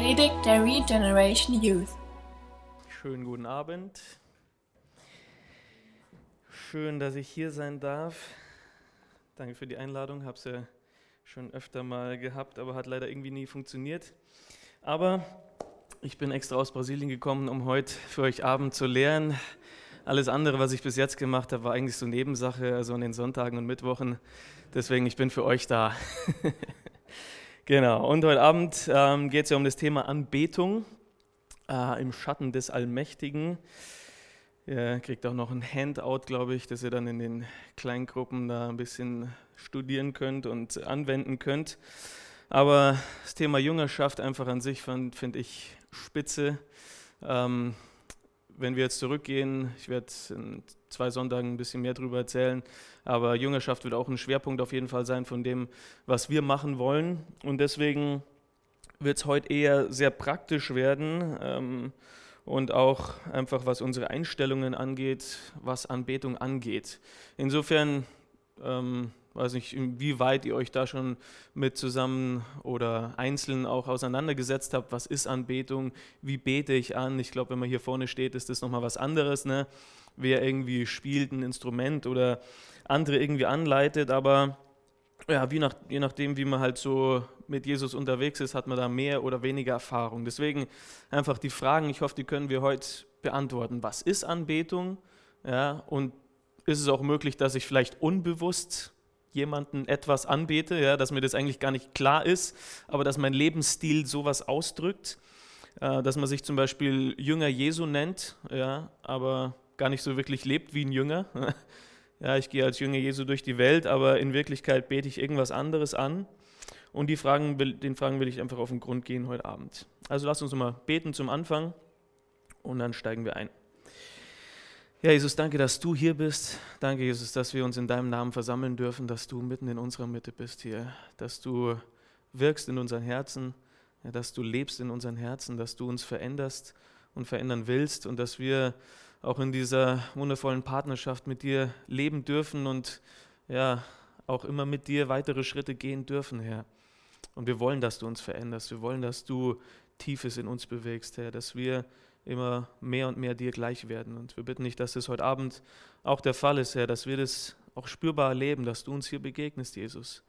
Predigt der Regeneration Youth. Schönen guten Abend. Schön, dass ich hier sein darf. Danke für die Einladung. Habe es ja schon öfter mal gehabt, aber hat leider irgendwie nie funktioniert. Aber ich bin extra aus Brasilien gekommen, um heute für euch Abend zu lehren. Alles andere, was ich bis jetzt gemacht habe, war eigentlich so Nebensache, also an den Sonntagen und Mittwochen. Deswegen, ich bin für euch da. genau, und heute Abend ähm, geht es ja um das Thema Anbetung äh, im Schatten des Allmächtigen. Ihr kriegt auch noch ein Handout, glaube ich, das ihr dann in den Kleingruppen da ein bisschen studieren könnt und anwenden könnt. Aber das Thema Jüngerschaft einfach an sich finde ich spitze. Ähm, wenn wir jetzt zurückgehen, ich werde zwei Sonntagen ein bisschen mehr darüber erzählen, aber Jüngerschaft wird auch ein Schwerpunkt auf jeden Fall sein von dem, was wir machen wollen. Und deswegen wird es heute eher sehr praktisch werden ähm, und auch einfach was unsere Einstellungen angeht, was Anbetung angeht. Insofern ähm, weiß nicht, inwieweit ihr euch da schon mit zusammen oder einzeln auch auseinandergesetzt habt. Was ist Anbetung? Wie bete ich an? Ich glaube, wenn man hier vorne steht, ist das nochmal was anderes. Ne? Wer irgendwie spielt ein Instrument oder andere irgendwie anleitet, aber ja, nach, je nachdem, wie man halt so mit Jesus unterwegs ist, hat man da mehr oder weniger Erfahrung. Deswegen einfach die Fragen, ich hoffe, die können wir heute beantworten. Was ist Anbetung? Ja, und ist es auch möglich, dass ich vielleicht unbewusst jemanden etwas anbete, ja, dass mir das eigentlich gar nicht klar ist, aber dass mein Lebensstil sowas ausdrückt, äh, dass man sich zum Beispiel Jünger Jesu nennt, ja, aber gar nicht so wirklich lebt wie ein Jünger. ja, ich gehe als Jünger Jesu durch die Welt, aber in Wirklichkeit bete ich irgendwas anderes an. Und die Fragen den Fragen will ich einfach auf den Grund gehen heute Abend. Also lasst uns mal beten zum Anfang und dann steigen wir ein. Ja, Jesus, danke, dass du hier bist. Danke, Jesus, dass wir uns in deinem Namen versammeln dürfen, dass du mitten in unserer Mitte bist hier, dass du wirkst in unseren Herzen, ja, dass du lebst in unseren Herzen, dass du uns veränderst und verändern willst und dass wir auch in dieser wundervollen Partnerschaft mit dir leben dürfen und ja, auch immer mit dir weitere Schritte gehen dürfen, Herr. Und wir wollen, dass du uns veränderst. Wir wollen, dass du Tiefes in uns bewegst, Herr, dass wir immer mehr und mehr dir gleich werden. Und wir bitten dich, dass das heute Abend auch der Fall ist, Herr, dass wir das auch spürbar erleben, dass du uns hier begegnest, Jesus.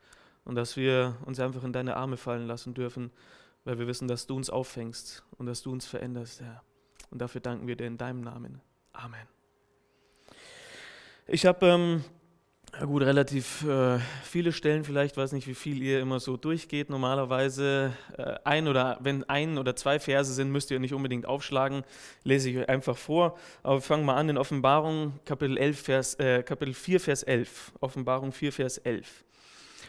Und dass wir uns einfach in deine Arme fallen lassen dürfen, weil wir wissen, dass du uns auffängst und dass du uns veränderst, Herr. Und dafür danken wir dir in deinem Namen. Amen. Ich habe ähm, ja gut, relativ äh, viele Stellen vielleicht, weiß nicht, wie viel ihr immer so durchgeht. Normalerweise äh, ein oder wenn ein oder zwei Verse sind, müsst ihr nicht unbedingt aufschlagen, lese ich euch einfach vor. Aber wir fangen mal an in Offenbarung Kapitel, 11, Vers, äh, Kapitel 4, Vers 11. Offenbarung 4, Vers 11.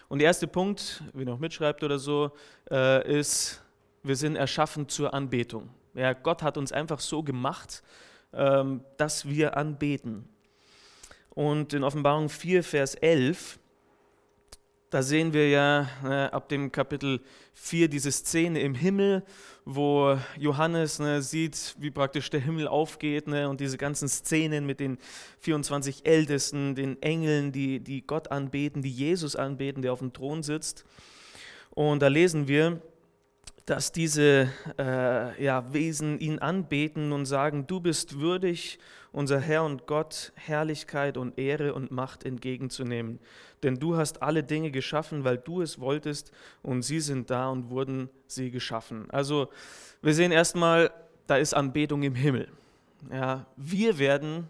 Und der erste Punkt, wie noch mitschreibt oder so, äh, ist, wir sind erschaffen zur Anbetung. Ja, Gott hat uns einfach so gemacht, ähm, dass wir anbeten. Und in Offenbarung 4, Vers 11, da sehen wir ja ne, ab dem Kapitel 4 diese Szene im Himmel, wo Johannes ne, sieht, wie praktisch der Himmel aufgeht ne, und diese ganzen Szenen mit den 24 Ältesten, den Engeln, die, die Gott anbeten, die Jesus anbeten, der auf dem Thron sitzt. Und da lesen wir, dass diese äh, ja, Wesen ihn anbeten und sagen, du bist würdig, unser Herr und Gott, Herrlichkeit und Ehre und Macht entgegenzunehmen. Denn du hast alle Dinge geschaffen, weil du es wolltest und sie sind da und wurden sie geschaffen. Also wir sehen erstmal, da ist Anbetung im Himmel. Ja, wir werden,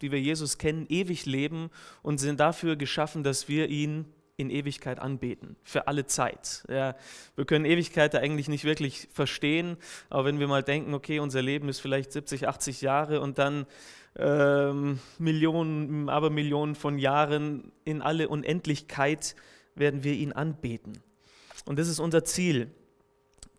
die wir Jesus kennen, ewig leben und sind dafür geschaffen, dass wir ihn in Ewigkeit anbeten, für alle Zeit. Ja, wir können Ewigkeit da eigentlich nicht wirklich verstehen, aber wenn wir mal denken, okay, unser Leben ist vielleicht 70, 80 Jahre und dann ähm, Millionen, aber Millionen von Jahren in alle Unendlichkeit werden wir ihn anbeten. Und das ist unser Ziel,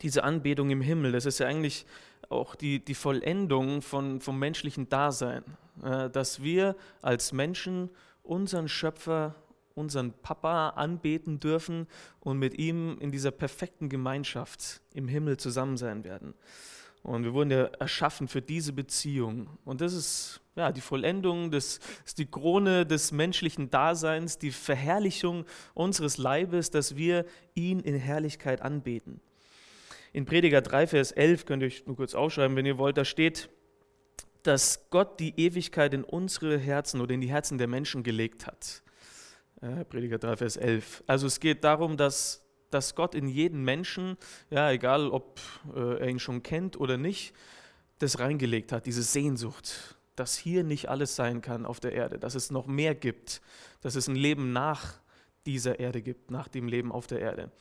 diese Anbetung im Himmel. Das ist ja eigentlich auch die, die Vollendung von, vom menschlichen Dasein, äh, dass wir als Menschen unseren Schöpfer unseren Papa anbeten dürfen und mit ihm in dieser perfekten Gemeinschaft im Himmel zusammen sein werden. Und wir wurden ja erschaffen für diese Beziehung. Und das ist ja die Vollendung, das ist die Krone des menschlichen Daseins, die Verherrlichung unseres Leibes, dass wir ihn in Herrlichkeit anbeten. in Prediger 3, Vers 11, könnt ihr euch nur kurz aufschreiben, wenn ihr wollt, da steht, dass Gott die Ewigkeit in unsere Herzen oder in die Herzen der Menschen gelegt hat. Äh, Prediger 3, Vers 11. Also es geht darum, dass, dass Gott in jeden Menschen, ja, egal ob äh, er ihn schon kennt oder nicht, das reingelegt hat, diese Sehnsucht, dass hier nicht alles sein kann auf der Erde, dass es noch mehr gibt, dass es ein Leben nach dieser Erde gibt, nach dem Leben auf der Erde.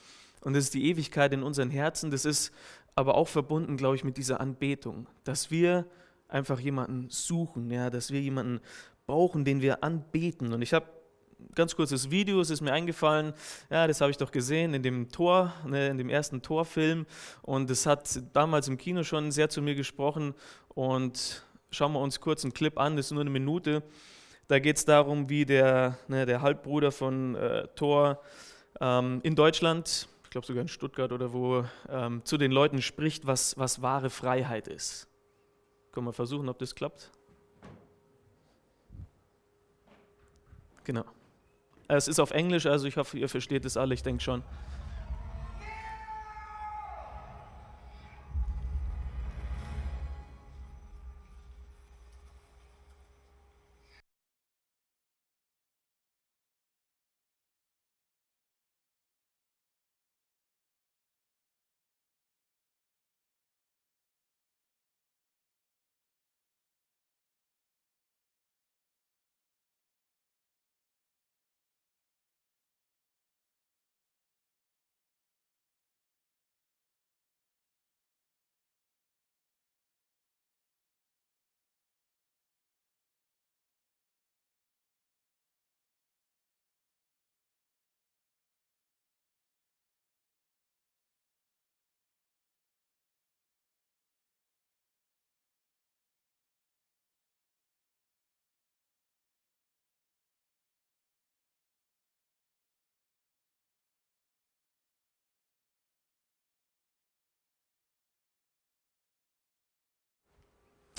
Und das ist die Ewigkeit in unseren Herzen, das ist aber auch verbunden, glaube ich, mit dieser Anbetung, dass wir einfach jemanden suchen, ja, dass wir jemanden brauchen, den wir anbeten. Und ich habe ganz kurzes Video, es ist mir eingefallen, ja, das habe ich doch gesehen in dem Tor, ne, in dem ersten Torfilm und es hat damals im Kino schon sehr zu mir gesprochen und schauen wir uns kurz einen Clip an, das ist nur eine Minute. Da geht es darum, wie der, ne, der Halbbruder von äh, Thor ähm, in Deutschland, ich glaube sogar in Stuttgart oder wo, ähm, zu den Leuten spricht, was, was wahre Freiheit ist. Können wir versuchen, ob das klappt? Genau. Es ist auf Englisch, also ich hoffe, ihr versteht es alle, ich denke schon.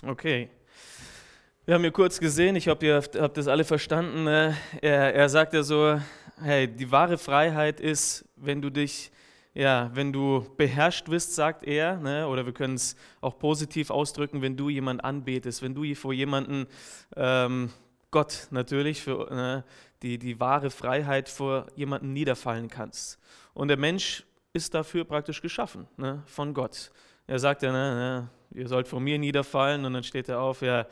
Okay. Wir haben hier kurz gesehen, ich hoffe, ihr habt das alle verstanden. Ne? Er, er sagt ja so, hey, die wahre Freiheit ist, wenn du dich, ja, wenn du beherrscht wirst, sagt er, ne? oder wir können es auch positiv ausdrücken, wenn du jemanden anbetest, wenn du vor jemanden, ähm, Gott natürlich, für ne, die, die wahre Freiheit vor jemanden niederfallen kannst. Und der Mensch ist dafür praktisch geschaffen, ne? von Gott. Er sagt ja, ne, ne ihr sollt vor mir niederfallen und dann steht er auf, ja,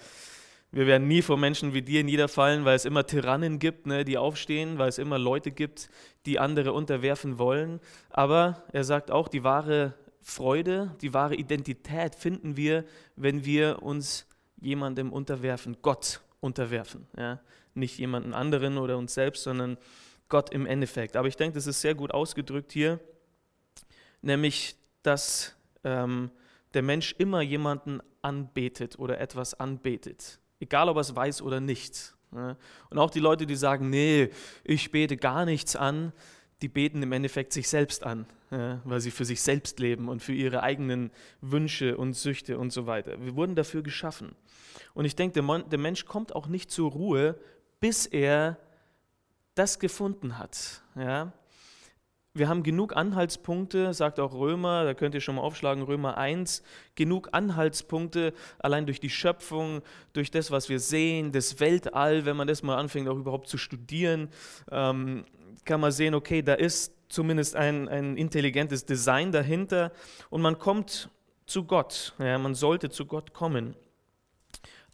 wir werden nie vor Menschen wie dir niederfallen, weil es immer Tyrannen gibt, ne, die aufstehen, weil es immer Leute gibt, die andere unterwerfen wollen. Aber er sagt auch, die wahre Freude, die wahre Identität finden wir, wenn wir uns jemandem unterwerfen, Gott unterwerfen. Ja? Nicht jemanden anderen oder uns selbst, sondern Gott im Endeffekt. Aber ich denke, das ist sehr gut ausgedrückt hier, nämlich, dass ähm, der Mensch immer jemanden anbetet oder etwas anbetet, egal ob er es weiß oder nicht. Und auch die Leute, die sagen, nee, ich bete gar nichts an, die beten im Endeffekt sich selbst an, weil sie für sich selbst leben und für ihre eigenen Wünsche und Süchte und so weiter. Wir wurden dafür geschaffen. Und ich denke, der Mensch kommt auch nicht zur Ruhe, bis er das gefunden hat. Ja? Wir haben genug Anhaltspunkte, sagt auch Römer, da könnt ihr schon mal aufschlagen, Römer 1, genug Anhaltspunkte allein durch die Schöpfung, durch das, was wir sehen, das Weltall, wenn man das mal anfängt auch überhaupt zu studieren, ähm, kann man sehen, okay, da ist zumindest ein, ein intelligentes Design dahinter und man kommt zu Gott, ja, man sollte zu Gott kommen.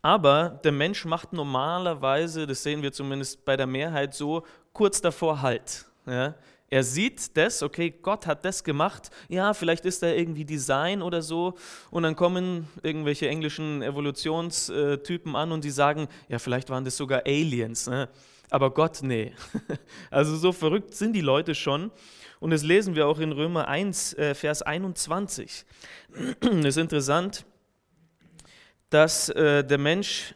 Aber der Mensch macht normalerweise, das sehen wir zumindest bei der Mehrheit so, kurz davor Halt. Ja. Er sieht das, okay, Gott hat das gemacht, ja, vielleicht ist da irgendwie Design oder so, und dann kommen irgendwelche englischen Evolutionstypen an und die sagen, ja, vielleicht waren das sogar Aliens, ne? aber Gott, nee. Also so verrückt sind die Leute schon. Und das lesen wir auch in Römer 1, äh, Vers 21. Es ist interessant, dass äh, der Mensch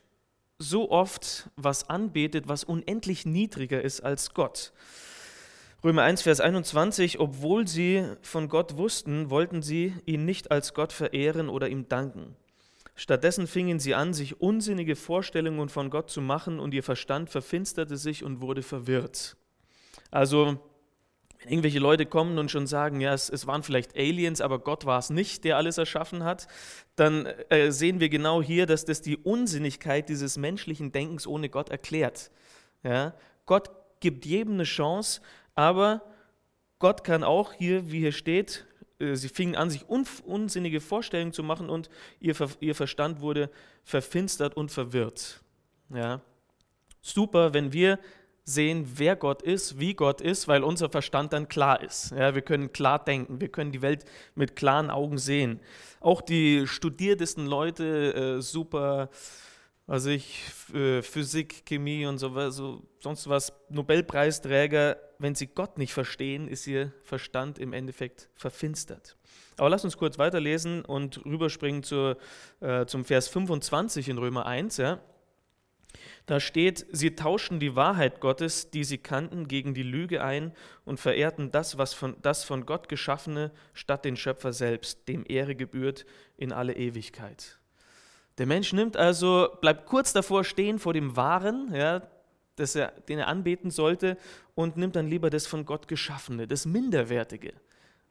so oft was anbetet, was unendlich niedriger ist als Gott. Römer 1, Vers 21, obwohl sie von Gott wussten, wollten sie ihn nicht als Gott verehren oder ihm danken. Stattdessen fingen sie an, sich unsinnige Vorstellungen von Gott zu machen und ihr Verstand verfinsterte sich und wurde verwirrt. Also Wenn irgendwelche Leute kommen und schon sagen, ja, es, es waren vielleicht Aliens, aber Gott war es nicht, der alles erschaffen hat, dann äh, sehen wir genau hier, dass das die Unsinnigkeit dieses menschlichen Denkens ohne Gott erklärt. Ja? Gott gibt jedem eine Chance, aber Gott kann auch hier, wie hier steht, äh, sie fingen an, sich unsinnige Vorstellungen zu machen und ihr, ihr Verstand wurde verfinstert und verwirrt. Ja? Super, wenn wir sehen, wer Gott ist, wie Gott ist, weil unser Verstand dann klar ist. Ja, wir können klar denken, wir können die Welt mit klaren Augen sehen. Auch die studiertesten Leute, äh, super, also ich, äh, Physik, Chemie und so, so, sonst was, Nobelpreisträger, wenn sie Gott nicht verstehen, ist ihr Verstand im Endeffekt verfinstert. Aber lass uns kurz weiterlesen und rüberspringen zur, äh, zum Vers 25 in Römer 1. Ja. Da steht, sie tauschten die Wahrheit Gottes, die sie kannten, gegen die Lüge ein und verehrten das, was von, das von Gott geschaffene, statt den Schöpfer selbst, dem Ehre gebührt in alle Ewigkeit. Der Mensch nimmt also, bleibt kurz davor stehen vor dem Wahren, ja, das er, den er anbeten sollte, und nimmt dann lieber das von Gott geschaffene, das Minderwertige.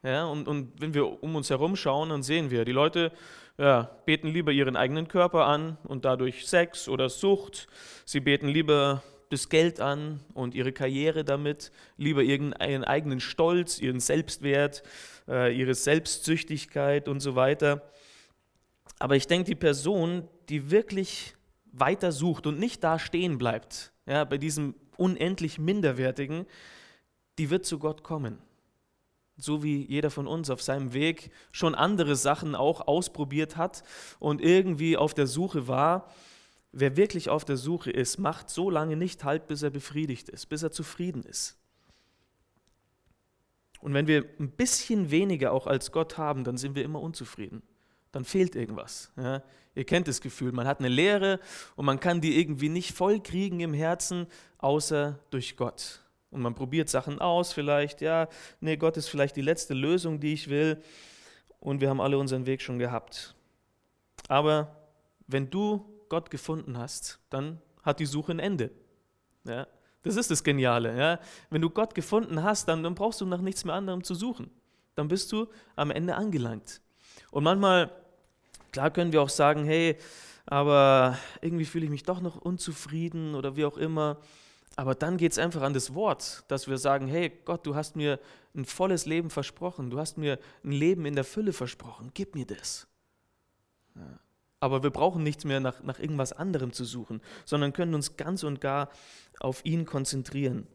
Ja, und, und wenn wir um uns herum schauen, dann sehen wir, die Leute ja, beten lieber ihren eigenen Körper an und dadurch Sex oder Sucht. Sie beten lieber das Geld an und ihre Karriere damit, lieber ihren eigenen Stolz, ihren Selbstwert, äh, ihre Selbstsüchtigkeit und so weiter. Aber ich denke, die Person, die wirklich weiter sucht und nicht da stehen bleibt, ja, bei diesem unendlich Minderwertigen, die wird zu Gott kommen so wie jeder von uns auf seinem Weg schon andere Sachen auch ausprobiert hat und irgendwie auf der Suche war. Wer wirklich auf der Suche ist, macht so lange nicht halt, bis er befriedigt ist, bis er zufrieden ist. Und wenn wir ein bisschen weniger auch als Gott haben, dann sind wir immer unzufrieden. Dann fehlt irgendwas. Ja? Ihr kennt das Gefühl, man hat eine Leere und man kann die irgendwie nicht voll kriegen im Herzen, außer durch Gott. Und man probiert Sachen aus, vielleicht, ja, nee, Gott ist vielleicht die letzte Lösung, die ich will. Und wir haben alle unseren Weg schon gehabt. Aber wenn du Gott gefunden hast, dann hat die Suche ein Ende. Ja, das ist das Geniale. Ja. Wenn du Gott gefunden hast, dann, dann brauchst du nach nichts mehr anderem zu suchen. Dann bist du am Ende angelangt. Und manchmal, klar können wir auch sagen, hey, aber irgendwie fühle ich mich doch noch unzufrieden oder wie auch immer. Aber dann geht es einfach an das Wort, dass wir sagen, hey Gott, du hast mir ein volles Leben versprochen, du hast mir ein Leben in der Fülle versprochen, gib mir das. Ja. Aber wir brauchen nichts mehr nach, nach irgendwas anderem zu suchen, sondern können uns ganz und gar auf ihn konzentrieren.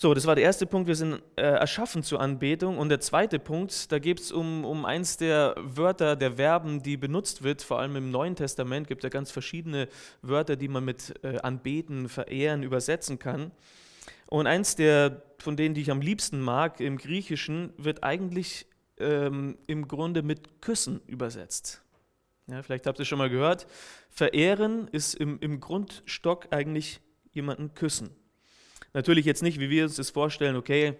So, das war der erste Punkt, wir sind äh, erschaffen zur Anbetung. Und der zweite Punkt, da geht es um, um eins der Wörter, der Verben, die benutzt wird, vor allem im Neuen Testament gibt es ja ganz verschiedene Wörter, die man mit äh, anbeten, verehren, übersetzen kann. Und eins der, von denen, die ich am liebsten mag, im Griechischen, wird eigentlich ähm, im Grunde mit Küssen übersetzt. Ja, vielleicht habt ihr schon mal gehört. Verehren ist im, im Grundstock eigentlich jemanden küssen. Natürlich jetzt nicht, wie wir uns das vorstellen, okay,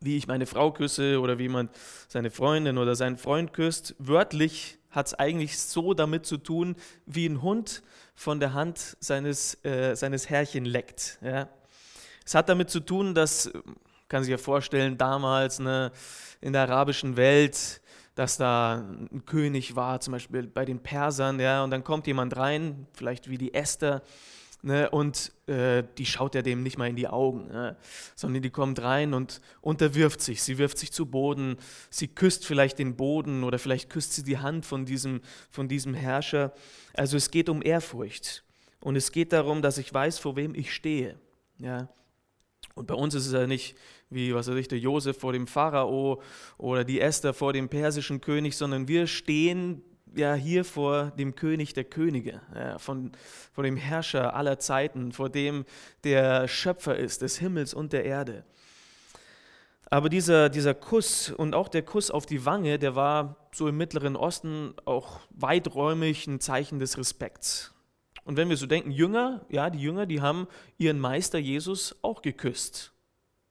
wie ich meine Frau küsse oder wie man seine Freundin oder seinen Freund küsst. Wörtlich hat es eigentlich so damit zu tun, wie ein Hund von der Hand seines, äh, seines Herrchen leckt. Ja. Es hat damit zu tun, dass, kann sich ja vorstellen, damals ne, in der arabischen Welt, dass da ein König war, zum Beispiel bei den Persern, ja, und dann kommt jemand rein, vielleicht wie die Esther, Ne, und äh, die schaut ja dem nicht mal in die Augen, ne, sondern die kommt rein und unterwirft sich. Sie wirft sich zu Boden, sie küsst vielleicht den Boden oder vielleicht küsst sie die Hand von diesem, von diesem Herrscher. Also es geht um Ehrfurcht und es geht darum, dass ich weiß, vor wem ich stehe. Ja. Und bei uns ist es ja nicht wie, was weiß der Josef vor dem Pharao oder die Esther vor dem persischen König, sondern wir stehen ja hier vor dem König der Könige, ja, von, vor dem Herrscher aller Zeiten, vor dem der Schöpfer ist, des Himmels und der Erde. Aber dieser, dieser Kuss und auch der Kuss auf die Wange, der war so im Mittleren Osten auch weiträumig ein Zeichen des Respekts. Und wenn wir so denken, Jünger, ja, die Jünger, die haben ihren Meister Jesus auch geküsst.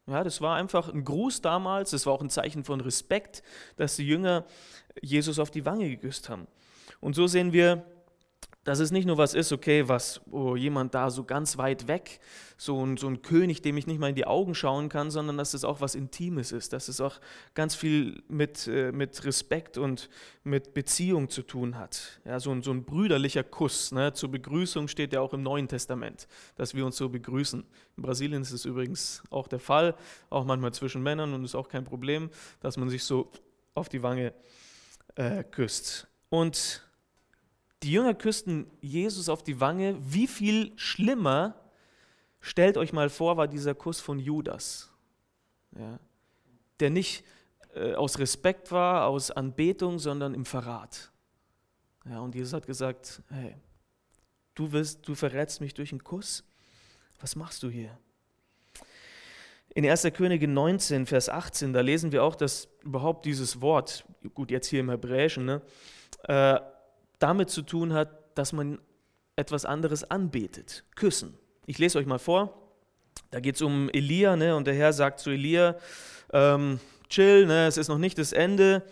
Ja, das war einfach ein Gruß damals, das war auch ein Zeichen von Respekt, dass die Jünger Jesus auf die Wange geküsst haben. Und so sehen wir dass es nicht nur was ist, okay, was oh, jemand da so ganz weit weg, so ein, so ein König, dem ich nicht mal in die Augen schauen kann, sondern dass es auch was Intimes ist, dass es auch ganz viel mit, äh, mit Respekt und mit Beziehung zu tun hat. Ja, so, ein, so ein brüderlicher Kuss. Ne? Zur Begrüßung steht ja auch im Neuen Testament, dass wir uns so begrüßen. In Brasilien ist es übrigens auch der Fall, auch manchmal zwischen Männern und ist auch kein Problem, dass man sich so auf die Wange äh, küsst. Und die Jünger küssten Jesus auf die Wange. Wie viel schlimmer, stellt euch mal vor, war dieser Kuss von Judas, ja, der nicht äh, aus Respekt war, aus Anbetung, sondern im Verrat. Ja, und Jesus hat gesagt, hey, du, wirst, du verrätst mich durch einen Kuss? Was machst du hier? In 1. Könige 19, Vers 18, da lesen wir auch, dass überhaupt dieses Wort, gut, jetzt hier im Hebräischen, ne, äh, damit zu tun hat, dass man etwas anderes anbetet, küssen. Ich lese euch mal vor. Da geht es um Elia, ne, und der Herr sagt zu Elia, ähm, chill, ne, es ist noch nicht das Ende.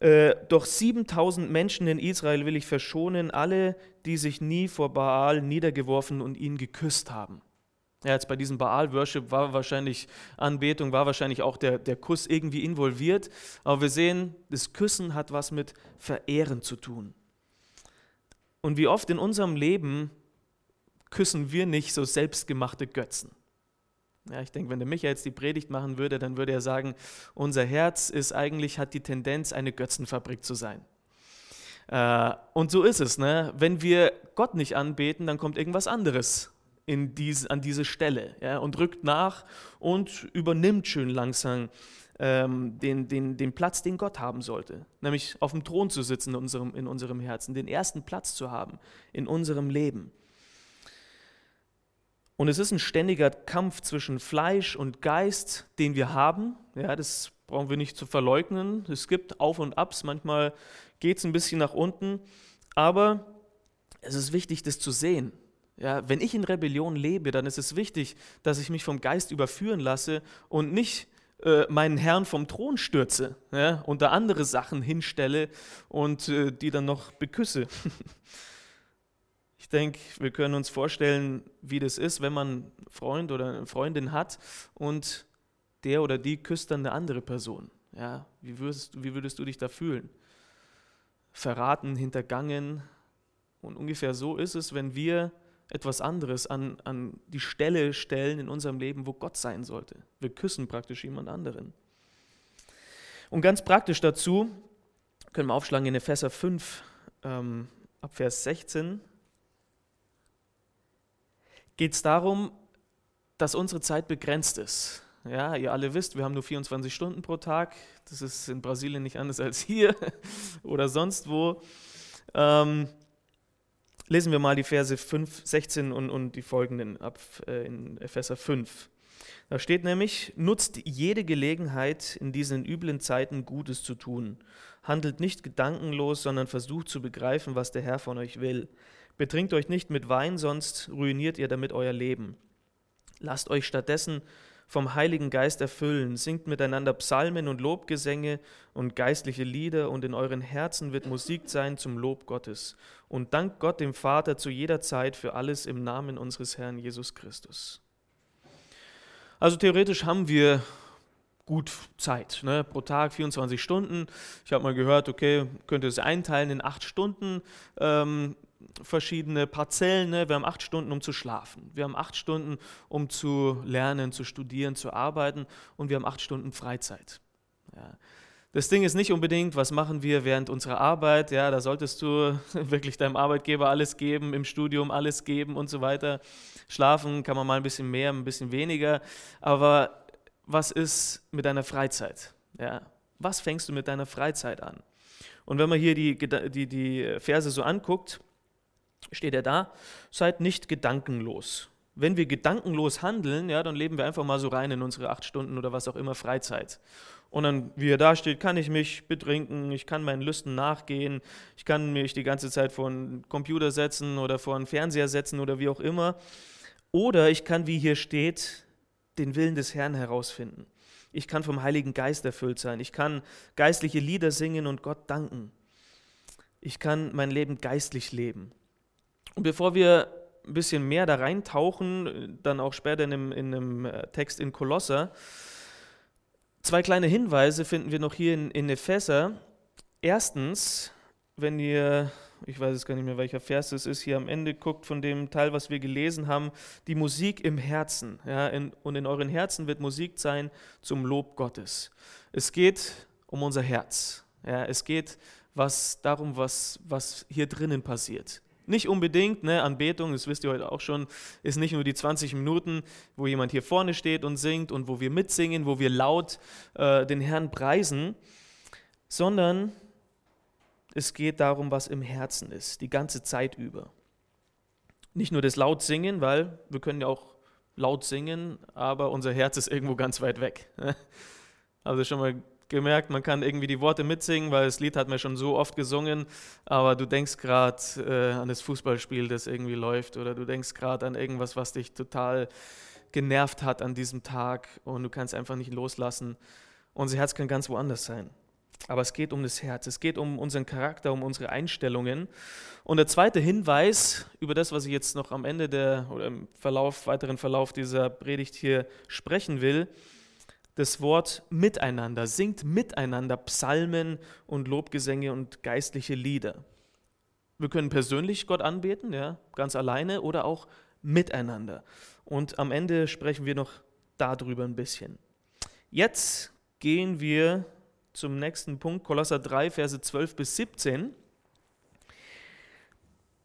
Äh, doch 7000 Menschen in Israel will ich verschonen, alle, die sich nie vor Baal niedergeworfen und ihn geküsst haben. Ja, jetzt bei diesem Baal-Worship war wahrscheinlich Anbetung, war wahrscheinlich auch der, der Kuss irgendwie involviert. Aber wir sehen, das Küssen hat was mit Verehren zu tun. Und wie oft in unserem Leben küssen wir nicht so selbstgemachte Götzen. Ja, ich denke, wenn der Michael jetzt die Predigt machen würde, dann würde er sagen, unser Herz ist eigentlich, hat die Tendenz, eine Götzenfabrik zu sein. Äh, und so ist es. Ne? Wenn wir Gott nicht anbeten, dann kommt irgendwas anderes in diese, an diese Stelle ja, und rückt nach und übernimmt schön langsam ähm, den, den, den Platz, den Gott haben sollte, nämlich auf dem Thron zu sitzen in unserem, in unserem Herzen, den ersten Platz zu haben in unserem Leben. Und es ist ein ständiger Kampf zwischen Fleisch und Geist, den wir haben. Ja, das brauchen wir nicht zu verleugnen. Es gibt Auf und Abs, manchmal geht es ein bisschen nach unten, aber es ist wichtig, das zu sehen. Ja, wenn ich in Rebellion lebe, dann ist es wichtig, dass ich mich vom Geist überführen lasse und nicht äh, meinen Herrn vom Thron stürze ja, und da andere Sachen hinstelle und äh, die dann noch beküsse. Ich denke, wir können uns vorstellen, wie das ist, wenn man einen Freund oder eine Freundin hat und der oder die küsst dann eine andere Person. Ja, wie, würdest, wie würdest du dich da fühlen? Verraten, hintergangen. Und ungefähr so ist es, wenn wir etwas anderes an, an die Stelle stellen in unserem Leben, wo Gott sein sollte. Wir küssen praktisch jemand anderen. Und ganz praktisch dazu können wir aufschlagen in Epheser 5 ähm, ab Vers 16 geht es darum, dass unsere Zeit begrenzt ist. Ja, ihr alle wisst, wir haben nur 24 Stunden pro Tag. Das ist in Brasilien nicht anders als hier oder sonst wo. Ähm, Lesen wir mal die Verse 5, 16 und, und die folgenden ab äh, in Epheser 5. Da steht nämlich, nutzt jede Gelegenheit, in diesen üblen Zeiten Gutes zu tun. Handelt nicht gedankenlos, sondern versucht zu begreifen, was der Herr von euch will. Betrinkt euch nicht mit Wein, sonst ruiniert ihr damit euer Leben. Lasst euch stattdessen vom Heiligen Geist erfüllen. Singt miteinander Psalmen und Lobgesänge und geistliche Lieder und in euren Herzen wird Musik sein zum Lob Gottes. Und dankt Gott dem Vater zu jeder Zeit für alles im Namen unseres Herrn Jesus Christus. Also theoretisch haben wir gut Zeit, ne? pro Tag 24 Stunden. Ich habe mal gehört, okay, könnte es einteilen in acht Stunden. Ähm, verschiedene Parzellen. Ne? Wir haben acht Stunden, um zu schlafen. Wir haben acht Stunden, um zu lernen, zu studieren, zu arbeiten. Und wir haben acht Stunden Freizeit. Ja. Das Ding ist nicht unbedingt, was machen wir während unserer Arbeit. Ja, da solltest du wirklich deinem Arbeitgeber alles geben, im Studium alles geben und so weiter. Schlafen kann man mal ein bisschen mehr, ein bisschen weniger. Aber was ist mit deiner Freizeit? Ja, was fängst du mit deiner Freizeit an? Und wenn man hier die, die, die Verse so anguckt, steht er da, seid nicht gedankenlos. Wenn wir gedankenlos handeln, ja, dann leben wir einfach mal so rein in unsere acht Stunden oder was auch immer Freizeit. Und dann, wie er da steht, kann ich mich betrinken, ich kann meinen Lüsten nachgehen, ich kann mich die ganze Zeit vor einen Computer setzen oder vor einen Fernseher setzen oder wie auch immer. Oder ich kann, wie hier steht, den Willen des Herrn herausfinden. Ich kann vom Heiligen Geist erfüllt sein. Ich kann geistliche Lieder singen und Gott danken. Ich kann mein Leben geistlich leben. Und bevor wir ein bisschen mehr da reintauchen, dann auch später in einem, in einem äh, Text in Kolosser, zwei kleine Hinweise finden wir noch hier in, in Epheser. Erstens, wenn ihr, ich weiß jetzt gar nicht mehr, welcher Vers es ist, hier am Ende guckt von dem Teil, was wir gelesen haben, die Musik im Herzen. Ja, in, und in euren Herzen wird Musik sein zum Lob Gottes. Es geht um unser Herz. Ja, es geht was, darum, was, was hier drinnen passiert. Nicht unbedingt, ne, Anbetung, das wisst ihr heute auch schon, ist nicht nur die 20 Minuten, wo jemand hier vorne steht und singt und wo wir mitsingen, wo wir laut äh, den Herrn preisen, sondern es geht darum, was im Herzen ist, die ganze Zeit über. Nicht nur das laut singen, weil wir können ja auch laut singen, aber unser Herz ist irgendwo ganz weit weg. Also schon mal gemerkt, man kann irgendwie die Worte mitsingen, weil das Lied hat man schon so oft gesungen, aber du denkst gerade äh, an das Fußballspiel, das irgendwie läuft, oder du denkst gerade an irgendwas, was dich total genervt hat an diesem Tag und du kannst einfach nicht loslassen. Unser Herz kann ganz woanders sein. Aber es geht um das Herz, es geht um unseren Charakter, um unsere Einstellungen. Und der zweite Hinweis über das, was ich jetzt noch am Ende der oder im Verlauf, weiteren Verlauf dieser Predigt hier sprechen will, das Wort miteinander, singt miteinander Psalmen und Lobgesänge und geistliche Lieder. Wir können persönlich Gott anbeten, ja, ganz alleine oder auch miteinander. Und am Ende sprechen wir noch darüber ein bisschen. Jetzt gehen wir zum nächsten Punkt, Kolosser 3, Verse 12 bis 17.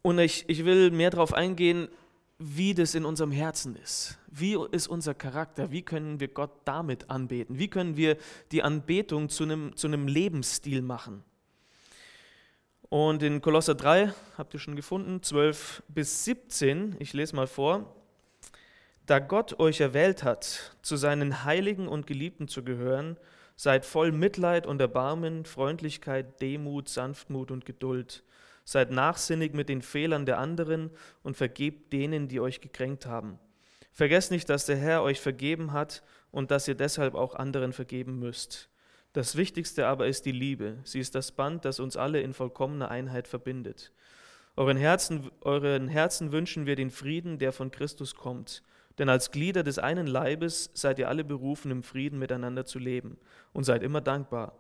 Und ich, ich will mehr darauf eingehen, wie das in unserem Herzen ist. Wie ist unser Charakter? Wie können wir Gott damit anbeten? Wie können wir die Anbetung zu einem, zu einem Lebensstil machen? Und in Kolosser 3, habt ihr schon gefunden, 12 bis 17, ich lese mal vor, da Gott euch erwählt hat, zu seinen Heiligen und Geliebten zu gehören, seid voll Mitleid und Erbarmen, Freundlichkeit, Demut, Sanftmut und Geduld Seid nachsinnig mit den Fehlern der anderen und vergebt denen, die euch gekränkt haben. Vergesst nicht, dass der Herr euch vergeben hat und dass ihr deshalb auch anderen vergeben müsst. Das Wichtigste aber ist die Liebe. Sie ist das Band, das uns alle in vollkommener Einheit verbindet. Euren Herzen, euren Herzen wünschen wir den Frieden, der von Christus kommt. Denn als Glieder des einen Leibes seid ihr alle berufen, im Frieden miteinander zu leben und seid immer dankbar.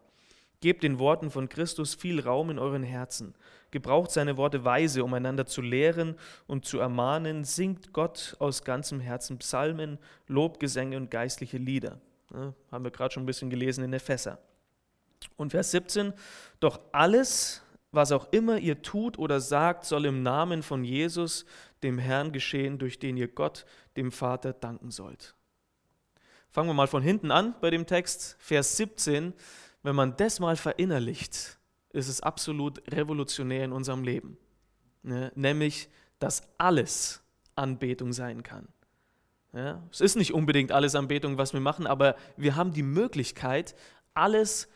Gebt den Worten von Christus viel Raum in euren Herzen. Gebraucht seine Worte weise, um einander zu lehren und zu ermahnen. Singt Gott aus ganzem Herzen Psalmen, Lobgesänge und geistliche Lieder. Ja, haben wir gerade schon ein bisschen gelesen in Epheser. Und Vers 17, doch alles, was auch immer ihr tut oder sagt, soll im Namen von Jesus, dem Herrn, geschehen, durch den ihr Gott, dem Vater, danken sollt. Fangen wir mal von hinten an bei dem Text. Vers 17 wenn man das mal verinnerlicht, ist es absolut revolutionär in unserem Leben. Ne? Nämlich, dass alles Anbetung sein kann. Ja? Es ist nicht unbedingt alles Anbetung, was wir machen, aber wir haben die Möglichkeit, alles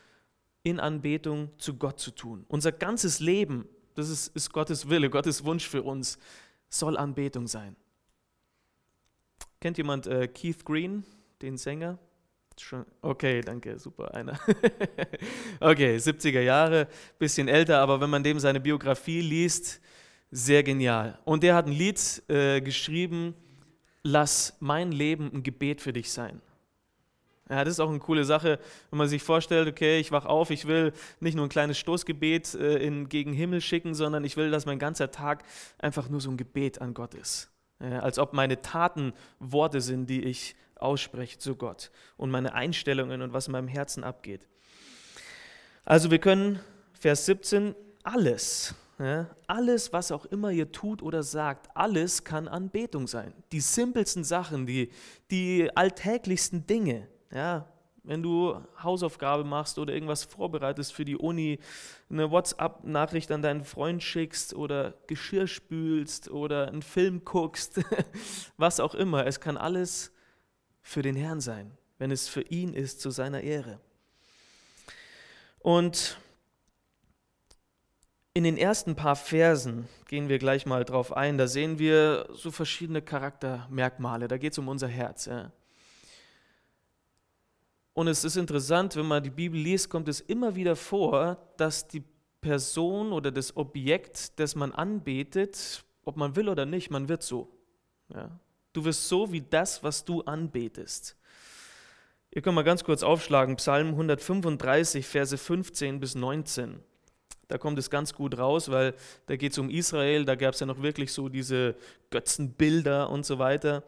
in Anbetung zu Gott zu tun. Unser ganzes Leben, das ist, ist Gottes Wille, Gottes Wunsch für uns, soll Anbetung sein. Kennt jemand äh, Keith Green, den Sänger? Schon, okay, danke, super, einer. okay, 70er Jahre, bisschen älter, aber wenn man dem seine Biografie liest, sehr genial. Und der hat ein Lied äh, geschrieben, Lass mein Leben ein Gebet für dich sein. Ja, das ist auch eine coole Sache, wenn man sich vorstellt, okay, ich wach auf, ich will nicht nur ein kleines Stoßgebet äh, in, gegen Himmel schicken, sondern ich will, dass mein ganzer Tag einfach nur so ein Gebet an Gott ist. Ja, als ob meine Taten Worte sind, die ich ausspreche zu Gott und meine Einstellungen und was in meinem Herzen abgeht. Also wir können, Vers 17, alles, ja, alles, was auch immer ihr tut oder sagt, alles kann Anbetung sein. Die simpelsten Sachen, die, die alltäglichsten Dinge, ja, wenn du Hausaufgabe machst oder irgendwas vorbereitest für die Uni, eine WhatsApp-Nachricht an deinen Freund schickst oder Geschirr spülst oder einen Film guckst, was auch immer, es kann alles für den Herrn sein, wenn es für ihn ist zu seiner Ehre. Und in den ersten paar Versen gehen wir gleich mal drauf ein. Da sehen wir so verschiedene Charaktermerkmale. Da geht es um unser Herz. Ja. Und es ist interessant, wenn man die Bibel liest, kommt es immer wieder vor, dass die Person oder das Objekt, das man anbetet, ob man will oder nicht, man wird so. Ja? Du wirst so wie das, was du anbetest. Ihr könnt mal ganz kurz aufschlagen, Psalm 135, Verse 15 bis 19. Da kommt es ganz gut raus, weil da geht es um Israel, da gab es ja noch wirklich so diese Götzenbilder und so weiter,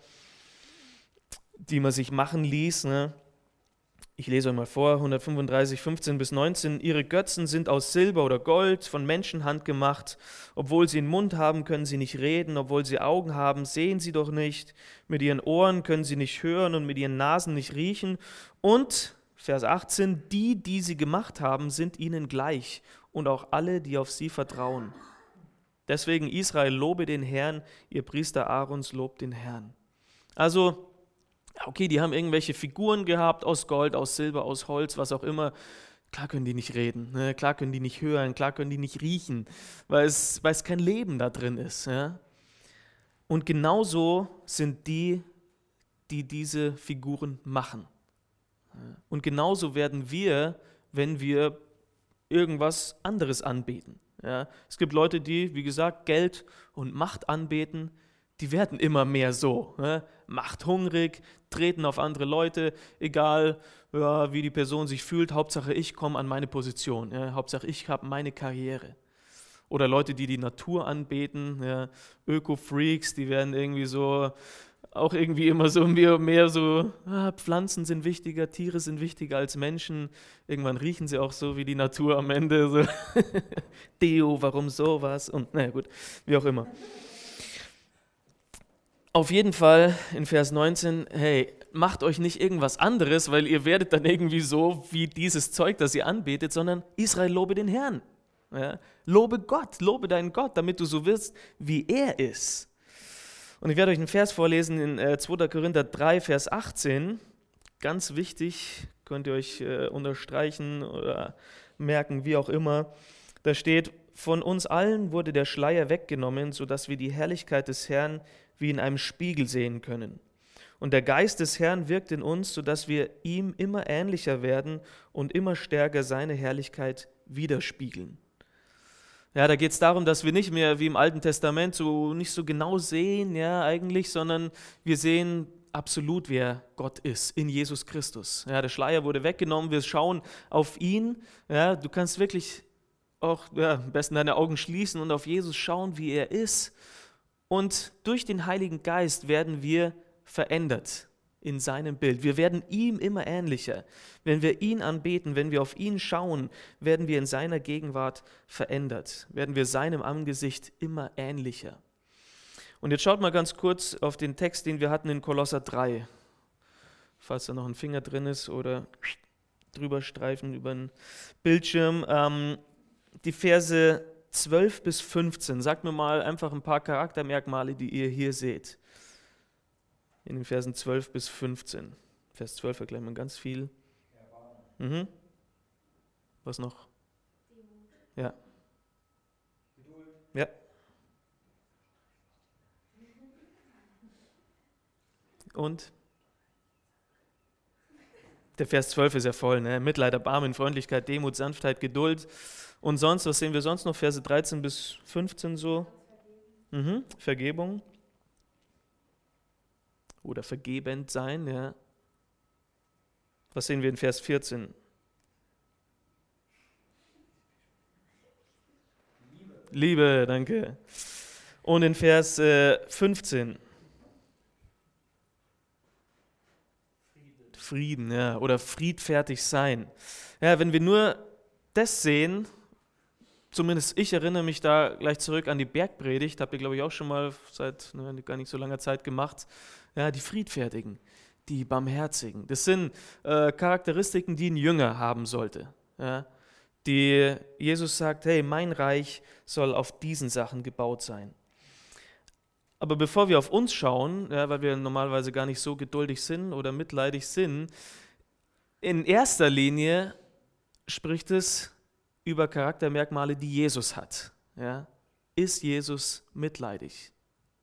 die man sich machen ließ. Ne? Ich lese euch mal vor, 135, 15 bis 19. Ihre Götzen sind aus Silber oder Gold, von Menschenhand gemacht. Obwohl sie einen Mund haben, können sie nicht reden. Obwohl sie Augen haben, sehen sie doch nicht. Mit ihren Ohren können sie nicht hören und mit ihren Nasen nicht riechen. Und, Vers 18, die, die sie gemacht haben, sind ihnen gleich. Und auch alle, die auf sie vertrauen. Deswegen Israel lobe den Herrn, ihr Priester Aarons lobt den Herrn. Also, okay, die haben irgendwelche Figuren gehabt aus Gold, aus Silber, aus Holz, was auch immer. Klar können die nicht reden, ne? klar können die nicht hören, klar können die nicht riechen, weil es, weil es kein Leben da drin ist. Ja? Und genauso sind die, die diese Figuren machen. Und genauso werden wir, wenn wir irgendwas anderes anbeten. Ja? Es gibt Leute, die, wie gesagt, Geld und Macht anbeten, die werden immer mehr so. Ne? Machthungrig, treten auf andere Leute, egal ja, wie die Person sich fühlt. Hauptsache, ich komme an meine Position. Ja? Hauptsache, ich habe meine Karriere. Oder Leute, die die Natur anbeten, ja? Öko-Freaks, die werden irgendwie so, auch irgendwie immer so mehr, mehr so, ah, Pflanzen sind wichtiger, Tiere sind wichtiger als Menschen. Irgendwann riechen sie auch so wie die Natur am Ende. So. Deo, warum sowas? Und naja, gut, wie auch immer. Auf jeden Fall in Vers 19, hey, macht euch nicht irgendwas anderes, weil ihr werdet dann irgendwie so wie dieses Zeug, das ihr anbetet, sondern Israel lobe den Herrn. Ja? Lobe Gott, lobe deinen Gott, damit du so wirst, wie er ist. Und ich werde euch einen Vers vorlesen in äh, 2. Korinther 3, Vers 18. Ganz wichtig, könnt ihr euch äh, unterstreichen oder merken, wie auch immer. Da steht, von uns allen wurde der Schleier weggenommen, sodass wir die Herrlichkeit des Herrn wie in einem Spiegel sehen können. Und der Geist des Herrn wirkt in uns, sodass wir ihm immer ähnlicher werden und immer stärker seine Herrlichkeit widerspiegeln. Ja, da geht es darum, dass wir nicht mehr wie im Alten Testament so nicht so genau sehen, ja, eigentlich, sondern wir sehen absolut, wer Gott ist in Jesus Christus. Ja, der Schleier wurde weggenommen, wir schauen auf ihn. Ja, du kannst wirklich auch ja, am besten deine Augen schließen und auf Jesus schauen, wie er ist. Und durch den Heiligen Geist werden wir verändert in seinem Bild. Wir werden ihm immer ähnlicher. Wenn wir ihn anbeten, wenn wir auf ihn schauen, werden wir in seiner Gegenwart verändert, werden wir seinem Angesicht immer ähnlicher. Und jetzt schaut mal ganz kurz auf den Text, den wir hatten in Kolosser 3. Falls da noch ein Finger drin ist oder drüber streifen über den Bildschirm. Ähm, die Verse 12 bis 15. Sagt mir mal einfach ein paar Charaktermerkmale, die ihr hier seht. In den Versen 12 bis 15. Vers 12 erklärt man ganz viel. Mhm. Was noch? Ja. Ja. Und? Der Vers 12 ist ja voll, ne? Mitleid, Erbarmen, Freundlichkeit, Demut, Sanftheit, Geduld. Und sonst, was sehen wir sonst noch? Verse 13 bis 15 so. Mhm. Vergebung. Oder vergebend sein, ja. Was sehen wir in Vers 14? Liebe, Liebe danke. Und in Vers äh, 15. Frieden, ja, oder friedfertig sein. Ja, wenn wir nur das sehen, zumindest ich erinnere mich da gleich zurück an die Bergpredigt, habt ihr glaube ich auch schon mal seit ne, gar nicht so langer Zeit gemacht. Ja, die Friedfertigen, die Barmherzigen. Das sind äh, Charakteristiken, die ein Jünger haben sollte. Ja, die Jesus sagt, hey, mein Reich soll auf diesen Sachen gebaut sein. Aber bevor wir auf uns schauen, ja, weil wir normalerweise gar nicht so geduldig sind oder mitleidig sind, in erster Linie spricht es über Charaktermerkmale, die Jesus hat. Ja? Ist Jesus mitleidig?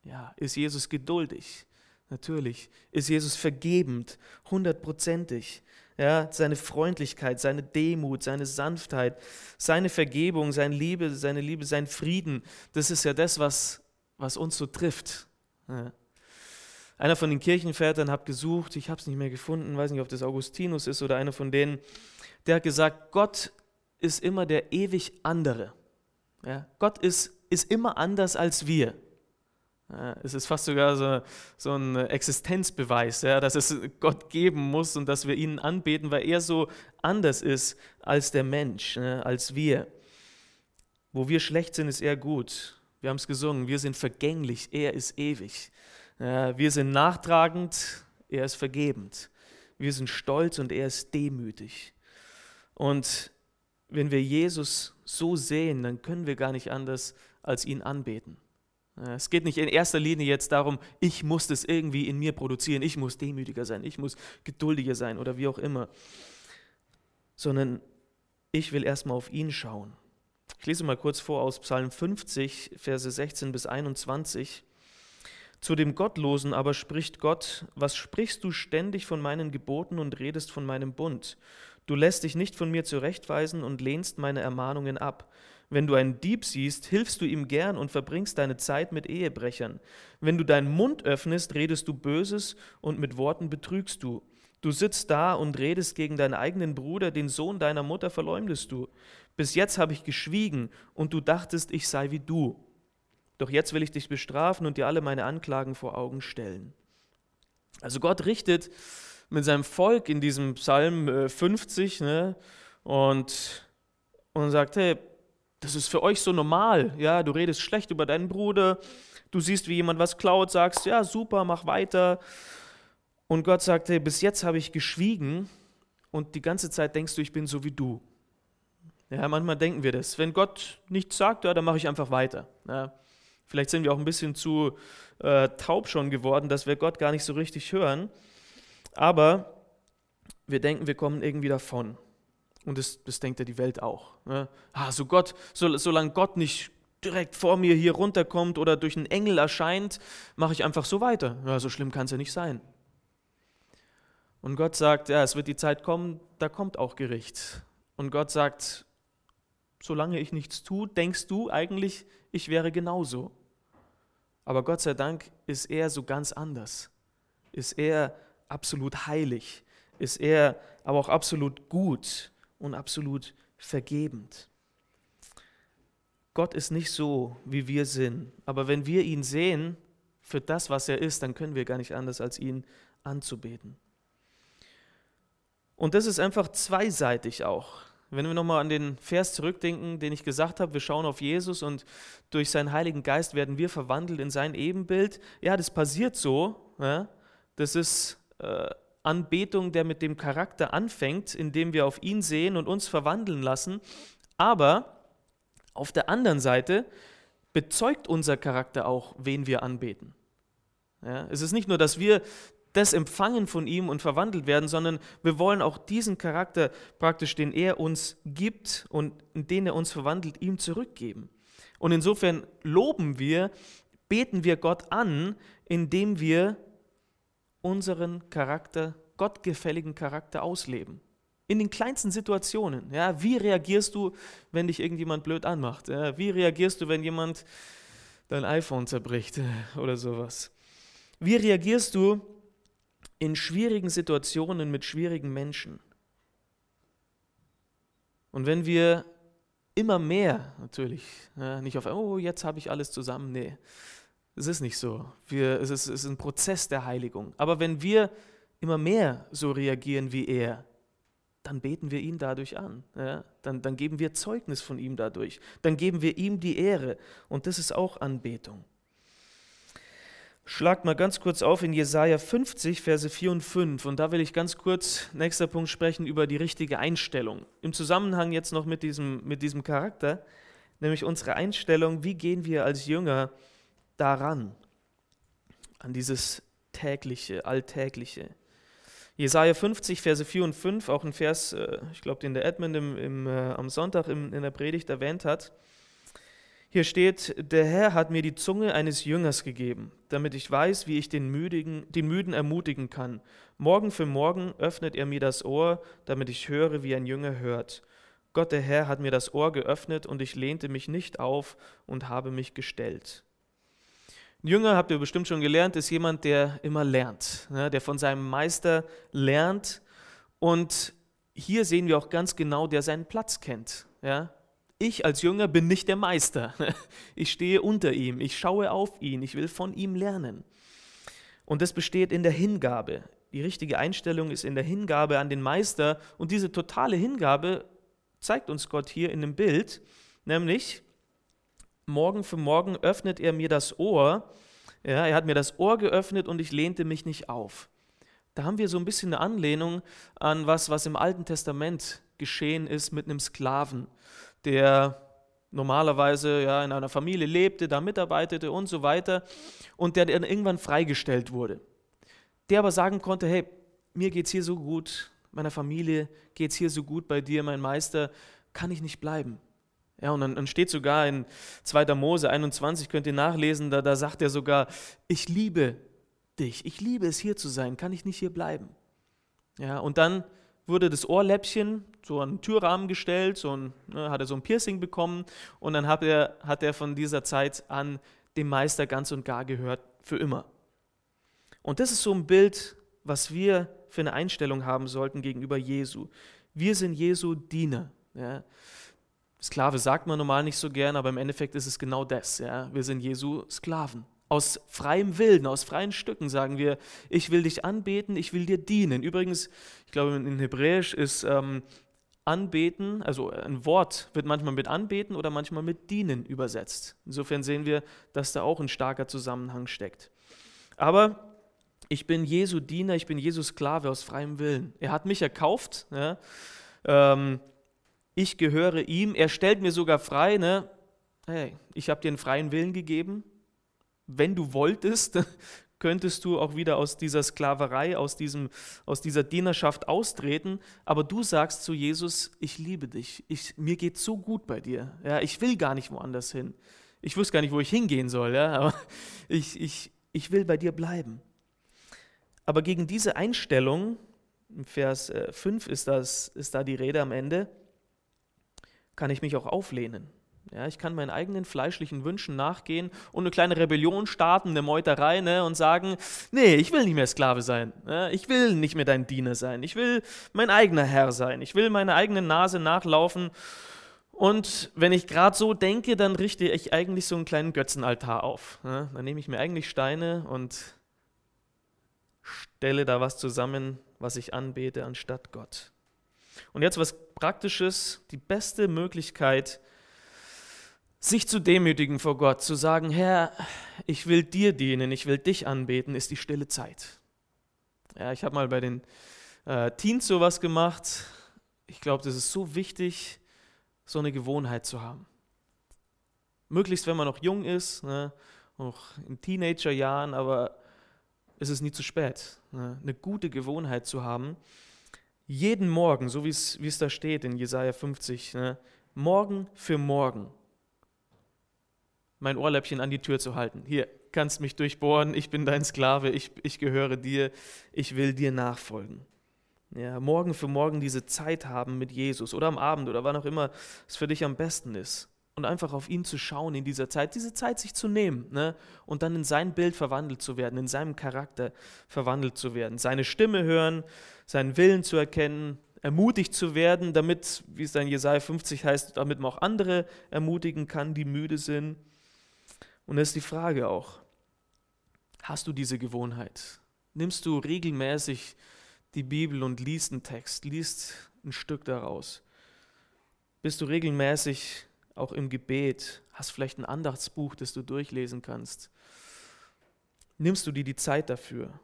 Ja. Ist Jesus geduldig? Natürlich. Ist Jesus vergebend? Hundertprozentig. Ja, seine Freundlichkeit, seine Demut, seine Sanftheit, seine Vergebung, seine Liebe, seine Liebe, sein Frieden, das ist ja das, was was uns so trifft. Ja. Einer von den Kirchenvätern hat gesucht, ich habe es nicht mehr gefunden, weiß nicht, ob das Augustinus ist oder einer von denen, der hat gesagt, Gott ist immer der ewig andere. Ja, Gott ist, ist immer anders als wir. Ja, es ist fast sogar so, so ein Existenzbeweis, ja, dass es Gott geben muss und dass wir ihn anbeten, weil er so anders ist als der Mensch, als wir. Wo wir schlecht sind, ist er gut. Wir haben es gesungen, wir sind vergänglich, er ist ewig. wir sind nachtragend, er ist vergebend. Wir sind stolz und er ist demütig. Und wenn wir Jesus so sehen, dann können wir gar nicht anders als ihn anbeten. Es geht nicht in erster Linie jetzt darum, ich muss das irgendwie in mir produzieren, ich muss demütiger sein, ich muss geduldiger sein oder wie auch immer, sondern ich will erstmal auf ihn schauen. Ich lese mal kurz vor aus Psalm 50, Verse 16 bis 21. Zu dem Gottlosen aber spricht Gott, was sprichst du ständig von meinen Geboten und redest von meinem Bund? Du lässt dich nicht von mir zurechtweisen und lehnst meine Ermahnungen ab. Wenn du einen Dieb siehst, hilfst du ihm gern und verbringst deine Zeit mit Ehebrechern. Wenn du deinen Mund öffnest, redest du Böses und mit Worten betrügst du. Du sitzt da und redest gegen deinen eigenen Bruder, den Sohn deiner Mutter verleumdest du. Bis jetzt habe ich geschwiegen und du dachtest, ich sei wie du. Doch jetzt will ich dich bestrafen und dir alle meine Anklagen vor Augen stellen. Also Gott richtet mit seinem Volk in diesem Psalm 50 äh, ne, und, und sagt, hey, das ist für euch so normal, ja, du redest schlecht über deinen Bruder, du siehst, wie jemand was klaut, sagst, ja, super, mach weiter. Und Gott sagt, hey, bis jetzt habe ich geschwiegen und die ganze Zeit denkst du, ich bin so wie du. Ja, manchmal denken wir das. Wenn Gott nichts sagt, ja, dann mache ich einfach weiter. Ja. Vielleicht sind wir auch ein bisschen zu äh, taub schon geworden, dass wir Gott gar nicht so richtig hören. Aber wir denken, wir kommen irgendwie davon. Und das, das denkt ja die Welt auch. Ne? Ah, so Gott, so, solange Gott nicht direkt vor mir hier runterkommt oder durch einen Engel erscheint, mache ich einfach so weiter. Ja, so schlimm kann es ja nicht sein. Und Gott sagt, ja, es wird die Zeit kommen, da kommt auch Gericht. Und Gott sagt, solange ich nichts tue, denkst du eigentlich, ich wäre genauso. Aber Gott sei Dank ist er so ganz anders. Ist er absolut heilig, ist er aber auch absolut gut und absolut vergebend. Gott ist nicht so, wie wir sind, aber wenn wir ihn sehen für das, was er ist, dann können wir gar nicht anders, als ihn anzubeten. Und das ist einfach zweiseitig auch. Wenn wir nochmal an den Vers zurückdenken, den ich gesagt habe, wir schauen auf Jesus und durch seinen Heiligen Geist werden wir verwandelt in sein Ebenbild. Ja, das passiert so. Ja, das ist äh, Anbetung, der mit dem Charakter anfängt, indem wir auf ihn sehen und uns verwandeln lassen. Aber auf der anderen Seite bezeugt unser Charakter auch, wen wir anbeten. Ja, es ist nicht nur, dass wir das empfangen von ihm und verwandelt werden, sondern wir wollen auch diesen Charakter praktisch, den er uns gibt und in den er uns verwandelt, ihm zurückgeben. Und insofern loben wir, beten wir Gott an, indem wir unseren Charakter, gottgefälligen Charakter ausleben. In den kleinsten Situationen. Ja, wie reagierst du, wenn dich irgendjemand blöd anmacht? Ja, wie reagierst du, wenn jemand dein iPhone zerbricht oder sowas? Wie reagierst du in schwierigen Situationen mit schwierigen Menschen? Und wenn wir immer mehr, natürlich, ja, nicht auf, oh, jetzt habe ich alles zusammen, nee, es ist nicht so. Wir, es, ist, es ist ein Prozess der Heiligung. Aber wenn wir immer mehr so reagieren wie er, dann beten wir ihn dadurch an. Ja? Dann, dann geben wir Zeugnis von ihm dadurch. Dann geben wir ihm die Ehre. Und das ist auch Anbetung. Schlagt mal ganz kurz auf in Jesaja 50, Verse 4 und 5. Und da will ich ganz kurz, nächster Punkt, sprechen über die richtige Einstellung. Im Zusammenhang jetzt noch mit diesem, mit diesem Charakter, nämlich unsere Einstellung, wie gehen wir als Jünger daran, an dieses tägliche, alltägliche. Jesaja 50, Verse 4 und 5, auch ein Vers, äh, ich glaube, den der Edmund im, im, äh, am Sonntag im, in der Predigt erwähnt hat. Hier steht, der Herr hat mir die Zunge eines Jüngers gegeben, damit ich weiß, wie ich den, Müdigen, den Müden ermutigen kann. Morgen für morgen öffnet er mir das Ohr, damit ich höre, wie ein Jünger hört. Gott der Herr hat mir das Ohr geöffnet und ich lehnte mich nicht auf und habe mich gestellt. Ein Jünger, habt ihr bestimmt schon gelernt, ist jemand, der immer lernt, ne, der von seinem Meister lernt. Und hier sehen wir auch ganz genau, der seinen Platz kennt. Ja? Ich als Jünger bin nicht der Meister. Ich stehe unter ihm, ich schaue auf ihn, ich will von ihm lernen. Und das besteht in der Hingabe. Die richtige Einstellung ist in der Hingabe an den Meister. Und diese totale Hingabe zeigt uns Gott hier in dem Bild, nämlich Morgen für Morgen öffnet er mir das Ohr. Ja, er hat mir das Ohr geöffnet und ich lehnte mich nicht auf. Da haben wir so ein bisschen eine Anlehnung an was, was im Alten Testament geschehen ist mit einem Sklaven, der normalerweise ja, in einer Familie lebte, da mitarbeitete und so weiter und der dann irgendwann freigestellt wurde. Der aber sagen konnte, hey, mir geht es hier so gut, meiner Familie geht es hier so gut bei dir, mein Meister, kann ich nicht bleiben. Ja, und dann, steht sogar in 2. Mose 21, könnt ihr nachlesen, da, da sagt er sogar, ich liebe dich, ich liebe es hier zu sein, kann ich nicht hier bleiben. Ja, und dann wurde das Ohrläppchen so an den Türrahmen gestellt, so ein, ne, hat er so ein Piercing bekommen und dann hat er, hat er von dieser Zeit an dem Meister ganz und gar gehört, für immer. Und das ist so ein Bild, was wir für eine Einstellung haben sollten gegenüber Jesu. Wir sind Jesu Diener. Ja. Sklave sagt man normal nicht so gern, aber im Endeffekt ist es genau das. Ja? Wir sind Jesu Sklaven. Aus freiem Willen, aus freien Stücken sagen wir, ich will dich anbeten, ich will dir dienen. Übrigens, ich glaube, in Hebräisch ist ähm, anbeten, also ein Wort wird manchmal mit anbeten oder manchmal mit dienen übersetzt. Insofern sehen wir, dass da auch ein starker Zusammenhang steckt. Aber ich bin Jesu Diener, ich bin Jesu Sklave aus freiem Willen. Er hat mich erkauft. Ja? Ähm, ich gehöre ihm, er stellt mir sogar frei, ne? hey, ich habe dir einen freien Willen gegeben. Wenn du wolltest, könntest du auch wieder aus dieser Sklaverei, aus, diesem, aus dieser Dienerschaft austreten. Aber du sagst zu Jesus, ich liebe dich, ich, mir geht so gut bei dir. Ja, ich will gar nicht woanders hin. Ich wüsste gar nicht, wo ich hingehen soll, ja, aber ich, ich, ich will bei dir bleiben. Aber gegen diese Einstellung, im Vers 5 äh, ist, das, ist da die Rede am Ende, kann ich mich auch auflehnen. Ja, ich kann meinen eigenen fleischlichen Wünschen nachgehen und eine kleine Rebellion starten, eine Meuterei ne, und sagen, nee, ich will nicht mehr Sklave sein. Ja, ich will nicht mehr dein Diener sein. Ich will mein eigener Herr sein. Ich will meiner eigenen Nase nachlaufen. Und wenn ich gerade so denke, dann richte ich eigentlich so einen kleinen Götzenaltar auf. Ja, dann nehme ich mir eigentlich Steine und stelle da was zusammen, was ich anbete, anstatt Gott. Und jetzt was Praktisches, die beste Möglichkeit, sich zu demütigen vor Gott, zu sagen, Herr, ich will dir dienen, ich will dich anbeten, ist die stille Zeit. Ja, ich habe mal bei den äh, Teens sowas gemacht. Ich glaube, das ist so wichtig, so eine Gewohnheit zu haben. Möglichst, wenn man noch jung ist, ne, auch in Teenagerjahren, aber es ist nie zu spät, ne, eine gute Gewohnheit zu haben, jeden Morgen, so wie es, da steht in Jesaja 50, ne, Morgen für Morgen mein Ohrläppchen an die Tür zu halten. Hier, kannst mich durchbohren, ich bin dein Sklave, ich, ich gehöre dir, ich will dir nachfolgen. Ja, morgen für morgen diese Zeit haben mit Jesus oder am Abend oder wann auch immer es für dich am besten ist. Und einfach auf ihn zu schauen in dieser Zeit, diese Zeit sich zu nehmen ne? und dann in sein Bild verwandelt zu werden, in seinem Charakter verwandelt zu werden. Seine Stimme hören, seinen Willen zu erkennen, ermutigt zu werden, damit, wie es dann Jesaja 50 heißt, damit man auch andere ermutigen kann, die müde sind. Und das ist die Frage auch, hast du diese Gewohnheit? Nimmst du regelmäßig die Bibel und liest einen Text, liest ein Stück daraus? Bist du regelmäßig auch im Gebet? Hast vielleicht ein Andachtsbuch, das du durchlesen kannst? Nimmst du dir die Zeit dafür?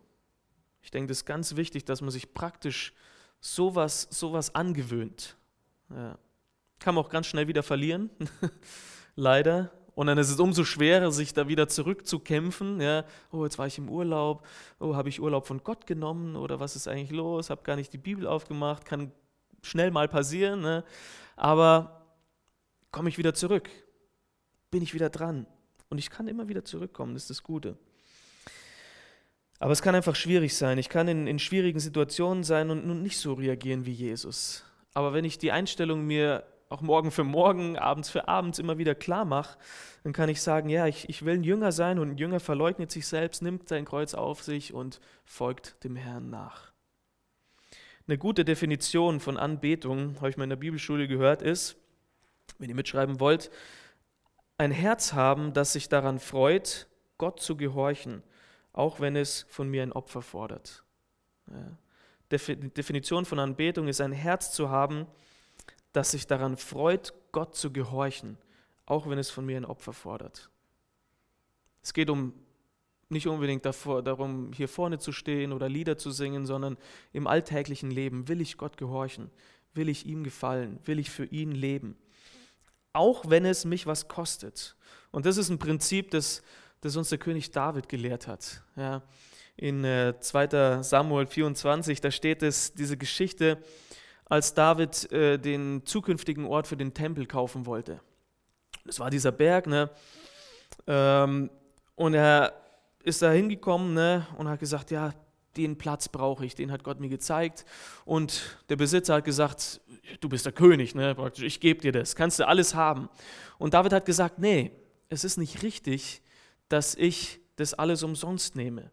Ich denke, das ist ganz wichtig, dass man sich praktisch sowas, sowas angewöhnt. Ja. Kann man auch ganz schnell wieder verlieren, leider. Und dann ist es umso schwerer, sich da wieder zurückzukämpfen. Ja, oh, jetzt war ich im Urlaub. Oh, habe ich Urlaub von Gott genommen? Oder was ist eigentlich los? Habe gar nicht die Bibel aufgemacht. Kann schnell mal passieren. Ne? Aber komme ich wieder zurück? Bin ich wieder dran? Und ich kann immer wieder zurückkommen. Das ist das Gute. Aber es kann einfach schwierig sein. Ich kann in, in schwierigen Situationen sein und nun nicht so reagieren wie Jesus. Aber wenn ich die Einstellung mir auch morgen für morgen, abends für abends immer wieder klar mache, dann kann ich sagen, ja, ich, ich will ein Jünger sein und ein Jünger verleugnet sich selbst, nimmt sein Kreuz auf sich und folgt dem Herrn nach. Eine gute Definition von Anbetung, habe ich mal in der Bibelschule gehört, ist, wenn ihr mitschreiben wollt, ein Herz haben, das sich daran freut, Gott zu gehorchen, auch wenn es von mir ein Opfer fordert. Ja. Definition von Anbetung ist ein Herz zu haben, das sich daran freut, Gott zu gehorchen, auch wenn es von mir ein Opfer fordert. Es geht um nicht unbedingt davor, darum, hier vorne zu stehen oder Lieder zu singen, sondern im alltäglichen Leben will ich Gott gehorchen, will ich ihm gefallen, will ich für ihn leben, auch wenn es mich was kostet. Und das ist ein Prinzip, das, das uns der König David gelehrt hat. Ja, in äh, 2 Samuel 24, da steht es, diese Geschichte, als David äh, den zukünftigen Ort für den Tempel kaufen wollte. Das war dieser Berg, ne? Ähm, und er ist da hingekommen ne? und hat gesagt, ja, den Platz brauche ich, den hat Gott mir gezeigt. Und der Besitzer hat gesagt, du bist der König, ne? Praktisch, ich gebe dir das, kannst du alles haben. Und David hat gesagt, nee, es ist nicht richtig, dass ich das alles umsonst nehme.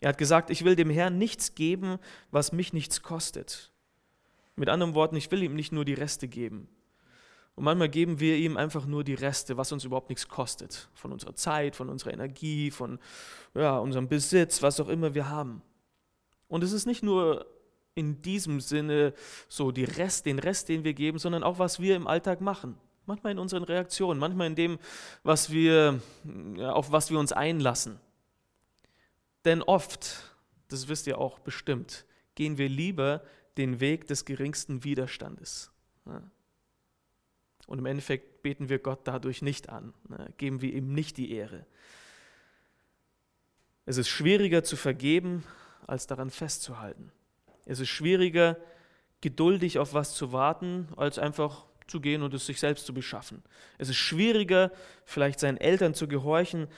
Er hat gesagt, ich will dem Herrn nichts geben, was mich nichts kostet. Mit anderen Worten, ich will ihm nicht nur die Reste geben. Und manchmal geben wir ihm einfach nur die Reste, was uns überhaupt nichts kostet. Von unserer Zeit, von unserer Energie, von ja, unserem Besitz, was auch immer wir haben. Und es ist nicht nur in diesem Sinne so die Rest, den Rest, den wir geben, sondern auch, was wir im Alltag machen. Manchmal in unseren Reaktionen, manchmal in dem, was wir, auf was wir uns einlassen. Denn oft, das wisst ihr auch bestimmt, gehen wir lieber den Weg des geringsten Widerstandes. Und im Endeffekt beten wir Gott dadurch nicht an, geben wir ihm nicht die Ehre. Es ist schwieriger zu vergeben, als daran festzuhalten. Es ist schwieriger, geduldig auf was zu warten, als einfach zu gehen und es sich selbst zu beschaffen. Es ist schwieriger, vielleicht seinen Eltern zu gehorchen,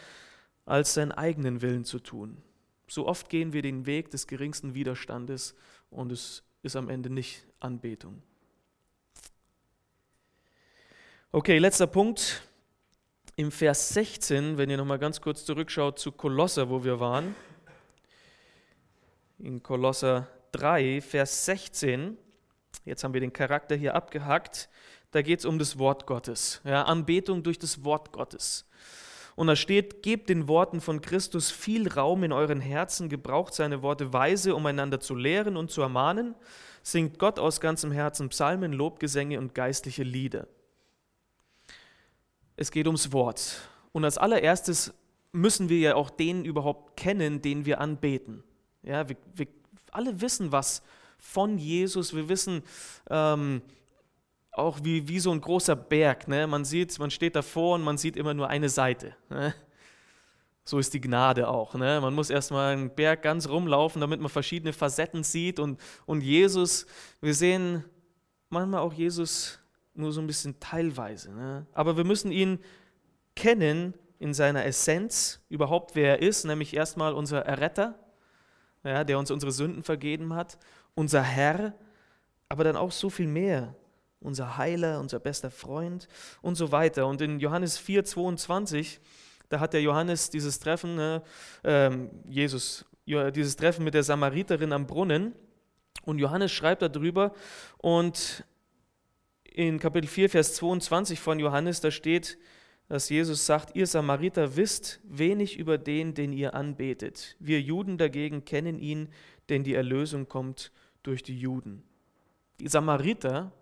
als seinen eigenen Willen zu tun. So oft gehen wir den Weg des geringsten Widerstandes und es ist am Ende nicht Anbetung. Okay, letzter Punkt. Im Vers 16, wenn ihr nochmal ganz kurz zurückschaut zu Kolosser, wo wir waren. In Kolosser 3, Vers 16. Jetzt haben wir den Charakter hier abgehackt. Da geht es um das Wort Gottes. Ja, Anbetung durch das Wort Gottes. Und da steht, gebt den Worten von Christus viel Raum in euren Herzen, gebraucht seine Worte weise, um einander zu lehren und zu ermahnen, singt Gott aus ganzem Herzen Psalmen, Lobgesänge und geistliche Lieder. Es geht ums Wort. Und als allererstes müssen wir ja auch den überhaupt kennen, den wir anbeten. Ja, wir, wir alle wissen was von Jesus. Wir wissen, ähm, auch wie, wie so ein großer Berg. Ne? Man sieht, man steht davor und man sieht immer nur eine Seite. Ne? So ist die Gnade auch. Ne? Man muss erstmal einen Berg ganz rumlaufen, damit man verschiedene Facetten sieht. Und, und Jesus, wir sehen manchmal auch Jesus nur so ein bisschen teilweise. Ne? Aber wir müssen ihn kennen in seiner Essenz, überhaupt wer er ist, nämlich erstmal unser Erretter, ja, der uns unsere Sünden vergeben hat, unser Herr, aber dann auch so viel mehr unser Heiler, unser bester Freund und so weiter. Und in Johannes 4, 22, da hat der Johannes dieses Treffen, äh, Jesus, dieses Treffen mit der Samariterin am Brunnen. Und Johannes schreibt darüber und in Kapitel 4, Vers 22 von Johannes, da steht, dass Jesus sagt, ihr Samariter wisst wenig über den, den ihr anbetet. Wir Juden dagegen kennen ihn, denn die Erlösung kommt durch die Juden. Die Samariter,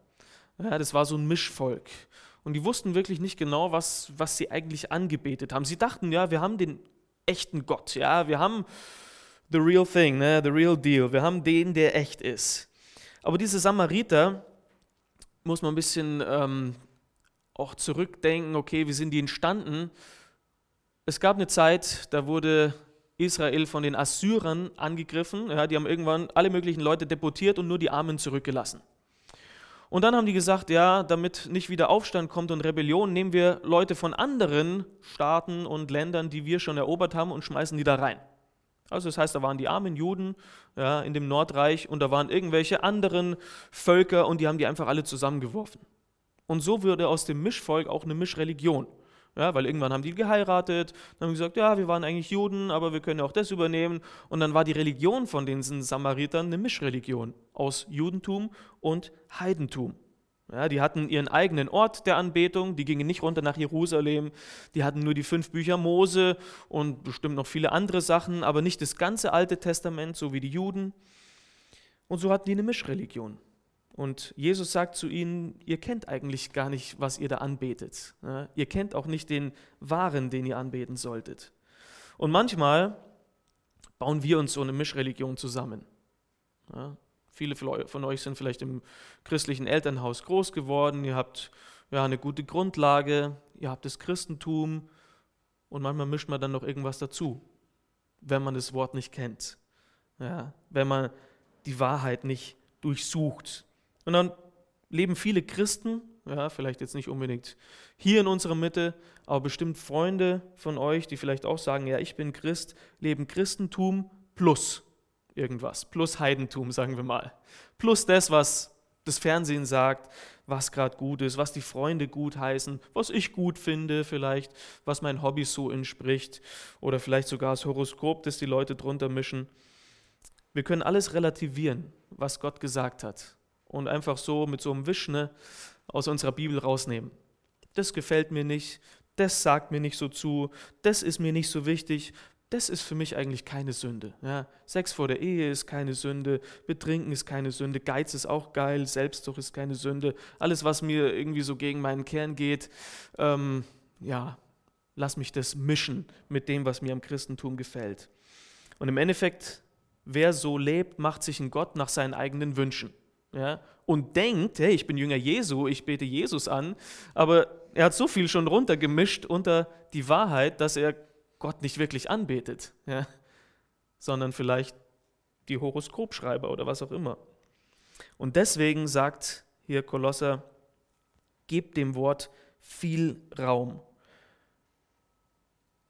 ja, das war so ein Mischvolk. Und die wussten wirklich nicht genau, was, was sie eigentlich angebetet haben. Sie dachten, ja, wir haben den echten Gott, ja, wir haben the real thing, ne, the real deal, wir haben den, der echt ist. Aber diese Samariter, muss man ein bisschen ähm, auch zurückdenken, okay, wie sind die entstanden? Es gab eine Zeit, da wurde Israel von den Assyrern angegriffen. Ja, die haben irgendwann alle möglichen Leute deportiert und nur die Armen zurückgelassen. Und dann haben die gesagt, ja, damit nicht wieder Aufstand kommt und Rebellion, nehmen wir Leute von anderen Staaten und Ländern, die wir schon erobert haben, und schmeißen die da rein. Also das heißt, da waren die armen Juden ja, in dem Nordreich und da waren irgendwelche anderen Völker und die haben die einfach alle zusammengeworfen. Und so würde aus dem Mischvolk auch eine Mischreligion. Ja, weil irgendwann haben die geheiratet, dann haben gesagt, ja, wir waren eigentlich Juden, aber wir können ja auch das übernehmen. Und dann war die Religion von den Samaritern eine Mischreligion aus Judentum und Heidentum. Ja, die hatten ihren eigenen Ort der Anbetung, die gingen nicht runter nach Jerusalem, die hatten nur die fünf Bücher Mose und bestimmt noch viele andere Sachen, aber nicht das ganze Alte Testament, so wie die Juden. Und so hatten die eine Mischreligion. Und Jesus sagt zu ihnen, ihr kennt eigentlich gar nicht, was ihr da anbetet. Ja, ihr kennt auch nicht den wahren, den ihr anbeten solltet. Und manchmal bauen wir uns so eine Mischreligion zusammen. Ja, viele von euch sind vielleicht im christlichen Elternhaus groß geworden, ihr habt ja eine gute Grundlage, ihr habt das Christentum und manchmal mischt man dann noch irgendwas dazu, wenn man das Wort nicht kennt. Ja, wenn man die Wahrheit nicht durchsucht. Und dann leben viele Christen, ja, vielleicht jetzt nicht unbedingt hier in unserer Mitte, aber bestimmt Freunde von euch, die vielleicht auch sagen, ja, ich bin Christ, leben Christentum plus irgendwas, plus Heidentum, sagen wir mal. Plus das, was das Fernsehen sagt, was gerade gut ist, was die Freunde gut heißen, was ich gut finde vielleicht, was mein Hobby so entspricht oder vielleicht sogar das Horoskop, das die Leute drunter mischen. Wir können alles relativieren, was Gott gesagt hat und einfach so mit so einem Wisch aus unserer Bibel rausnehmen. Das gefällt mir nicht, das sagt mir nicht so zu, das ist mir nicht so wichtig, das ist für mich eigentlich keine Sünde. Ja, Sex vor der Ehe ist keine Sünde, Betrinken ist keine Sünde, Geiz ist auch geil, Selbstsucht ist keine Sünde. Alles, was mir irgendwie so gegen meinen Kern geht, ähm, ja, lass mich das mischen mit dem, was mir am Christentum gefällt. Und im Endeffekt, wer so lebt, macht sich einen Gott nach seinen eigenen Wünschen ja, und denkt, hey, ich bin Jünger Jesu, ich bete Jesus an, aber er hat so viel schon runtergemischt unter die Wahrheit, dass er Gott nicht wirklich anbetet, ja, sondern vielleicht die Horoskopschreiber oder was auch immer. Und deswegen sagt hier Kolosser, gebt dem Wort viel Raum.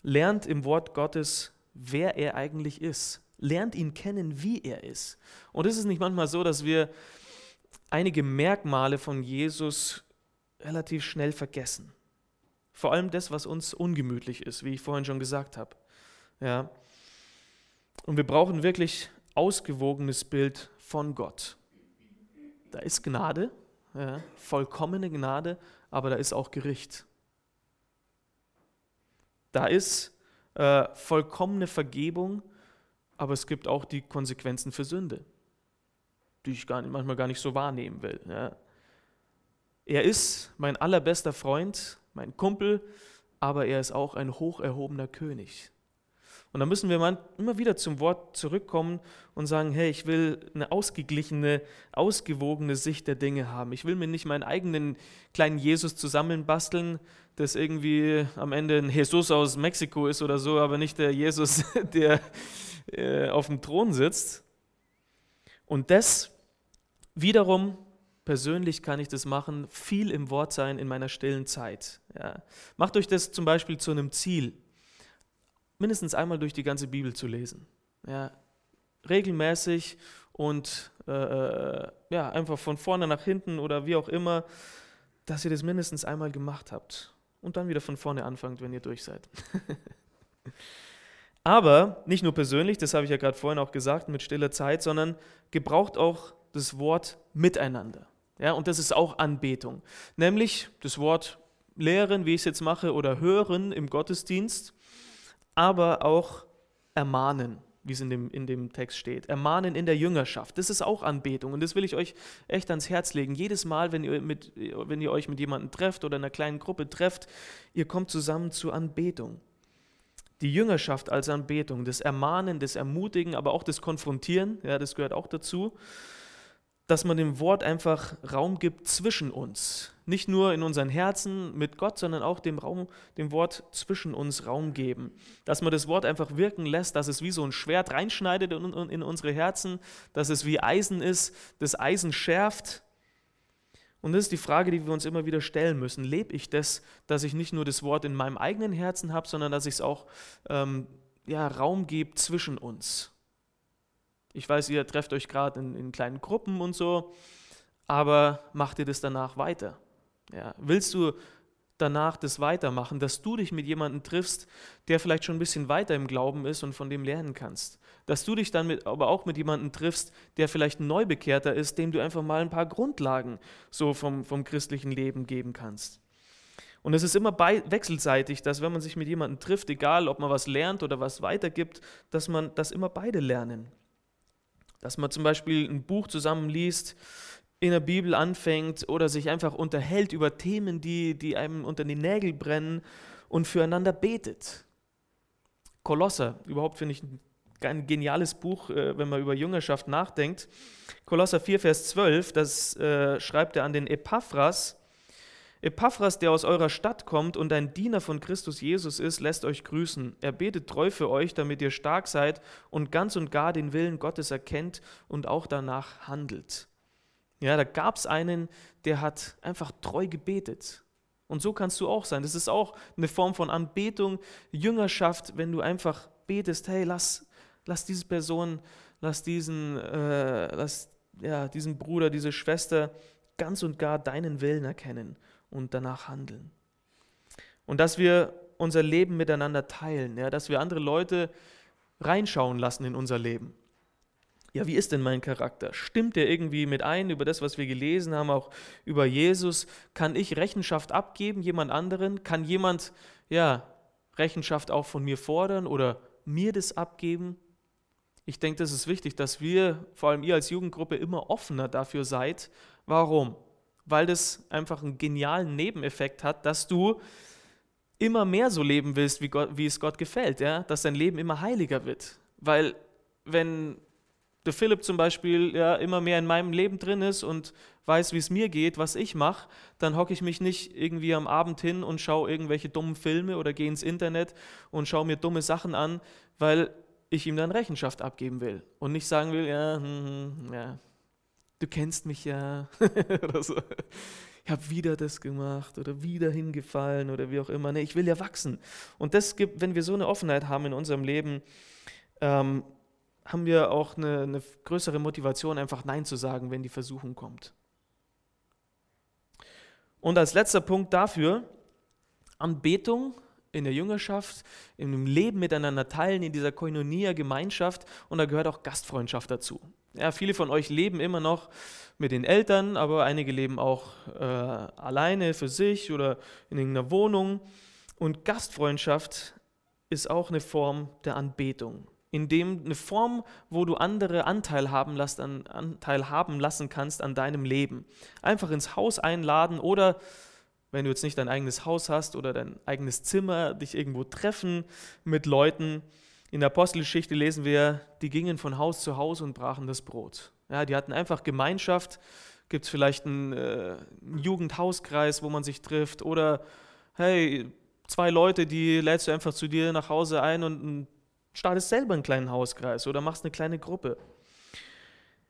Lernt im Wort Gottes, wer er eigentlich ist. Lernt ihn kennen, wie er ist. Und ist es nicht manchmal so, dass wir einige Merkmale von Jesus relativ schnell vergessen. Vor allem das, was uns ungemütlich ist, wie ich vorhin schon gesagt habe. Ja. Und wir brauchen wirklich ausgewogenes Bild von Gott. Da ist Gnade, ja, vollkommene Gnade, aber da ist auch Gericht. Da ist äh, vollkommene Vergebung, aber es gibt auch die Konsequenzen für Sünde die ich gar manchmal gar nicht so wahrnehmen will. Ja. Er ist mein allerbester Freund, mein Kumpel, aber er ist auch ein hocherhobener König. Und da müssen wir immer wieder zum Wort zurückkommen und sagen, hey, ich will eine ausgeglichene, ausgewogene Sicht der Dinge haben. Ich will mir nicht meinen eigenen kleinen Jesus zusammenbasteln, das irgendwie am Ende ein Jesus aus Mexiko ist oder so, aber nicht der Jesus, der äh, auf dem Thron sitzt. Und das Wiederum, persönlich kann ich das machen, viel im Wort sein in meiner stillen Zeit. Ja. Macht euch das zum Beispiel zu einem Ziel, mindestens einmal durch die ganze Bibel zu lesen. Ja. Regelmäßig und äh, äh, ja, einfach von vorne nach hinten oder wie auch immer, dass ihr das mindestens einmal gemacht habt und dann wieder von vorne anfangt, wenn ihr durch seid. Aber nicht nur persönlich, das habe ich ja gerade vorhin auch gesagt, mit stiller Zeit, sondern gebraucht auch das Wort miteinander. Ja, und das ist auch Anbetung. Nämlich das Wort lehren, wie ich es jetzt mache, oder hören im Gottesdienst, aber auch ermahnen, wie es in dem, in dem Text steht. Ermahnen in der Jüngerschaft. Das ist auch Anbetung. Und das will ich euch echt ans Herz legen. Jedes Mal, wenn ihr, mit, wenn ihr euch mit jemandem trefft oder in einer kleinen Gruppe trefft, ihr kommt zusammen zur Anbetung. Die Jüngerschaft als Anbetung, das Ermahnen, das Ermutigen, aber auch das Konfrontieren, ja, das gehört auch dazu dass man dem Wort einfach Raum gibt zwischen uns. Nicht nur in unseren Herzen mit Gott, sondern auch dem, Raum, dem Wort zwischen uns Raum geben. Dass man das Wort einfach wirken lässt, dass es wie so ein Schwert reinschneidet in, in unsere Herzen, dass es wie Eisen ist, das Eisen schärft. Und das ist die Frage, die wir uns immer wieder stellen müssen. Lebe ich das, dass ich nicht nur das Wort in meinem eigenen Herzen habe, sondern dass ich es auch ähm, ja, Raum gebe zwischen uns? Ich weiß, ihr trefft euch gerade in, in, kleinen Gruppen und so, aber macht ihr das danach weiter? Ja, willst du danach das weitermachen, dass du dich mit jemandem triffst, der vielleicht schon ein bisschen weiter im Glauben ist und von dem lernen kannst. Dass du dich dann mit, aber auch mit jemandem triffst, der vielleicht ein Neubekehrter ist, dem du einfach mal ein paar Grundlagen so vom, vom christlichen Leben geben kannst. Und es ist immer bei, wechselseitig, dass wenn man sich mit jemandem trifft, egal ob man was lernt oder was weitergibt, dass man das immer beide lernen. Dass man zum Beispiel ein Buch zusammen liest, in der Bibel anfängt oder sich einfach unterhält über Themen, die, die einem unter die Nägel brennen und füreinander betet. Kolosser, überhaupt finde ich ein geniales Buch, äh, wenn man über Jüngerschaft nachdenkt. Kolosser 4, Vers 12, das äh, schreibt er an den Epaphras. Epaphras, der aus eurer Stadt kommt und ein Diener von Christus Jesus ist, lässt euch grüßen. Er betet treu für euch, damit ihr stark seid und ganz und gar den Willen Gottes erkennt und auch danach handelt. Ja, da gab es einen, der hat einfach treu gebetet. Und so kannst du auch sein. Das ist auch eine Form von Anbetung, Jüngerschaft, wenn du einfach betest, hey, lass, lass diese Person, lass diesen, äh, lass, ja, diesen Bruder, diese Schwester ganz und gar deinen Willen erkennen und danach handeln. Und dass wir unser Leben miteinander teilen, ja, dass wir andere Leute reinschauen lassen in unser Leben ja, wie ist denn mein Charakter? Stimmt der irgendwie mit ein über das, was wir gelesen haben, auch über Jesus? Kann ich Rechenschaft abgeben, jemand anderen? Kann jemand, ja, Rechenschaft auch von mir fordern oder mir das abgeben? Ich denke, das ist wichtig, dass wir, vor allem ihr als Jugendgruppe, immer offener dafür seid. Warum? Weil das einfach einen genialen Nebeneffekt hat, dass du immer mehr so leben willst, wie, Gott, wie es Gott gefällt, ja? dass dein Leben immer heiliger wird. Weil wenn der Philipp zum Beispiel ja immer mehr in meinem Leben drin ist und weiß, wie es mir geht, was ich mache, dann hocke ich mich nicht irgendwie am Abend hin und schaue irgendwelche dummen Filme oder gehe ins Internet und schaue mir dumme Sachen an, weil ich ihm dann Rechenschaft abgeben will und nicht sagen will, ja, hm, hm, ja du kennst mich ja oder so. Ich habe wieder das gemacht oder wieder hingefallen oder wie auch immer. Nee, ich will ja wachsen. Und das gibt, wenn wir so eine Offenheit haben in unserem Leben, ähm, haben wir auch eine, eine größere Motivation, einfach Nein zu sagen, wenn die Versuchung kommt. Und als letzter Punkt dafür, Anbetung in der Jüngerschaft, im Leben miteinander teilen, in dieser Koinonia-Gemeinschaft und da gehört auch Gastfreundschaft dazu. Ja, viele von euch leben immer noch mit den Eltern, aber einige leben auch äh, alleine für sich oder in irgendeiner Wohnung. Und Gastfreundschaft ist auch eine Form der Anbetung in dem eine Form, wo du andere Anteil haben, lässt, an, Anteil haben lassen kannst an deinem Leben. Einfach ins Haus einladen oder wenn du jetzt nicht dein eigenes Haus hast oder dein eigenes Zimmer, dich irgendwo treffen mit Leuten. In der Apostelgeschichte lesen wir, die gingen von Haus zu Haus und brachen das Brot. Ja, die hatten einfach Gemeinschaft. Gibt es vielleicht einen, äh, einen Jugendhauskreis, wo man sich trifft oder hey, zwei Leute, die lädst du einfach zu dir nach Hause ein und startest selber einen kleinen Hauskreis oder machst eine kleine Gruppe.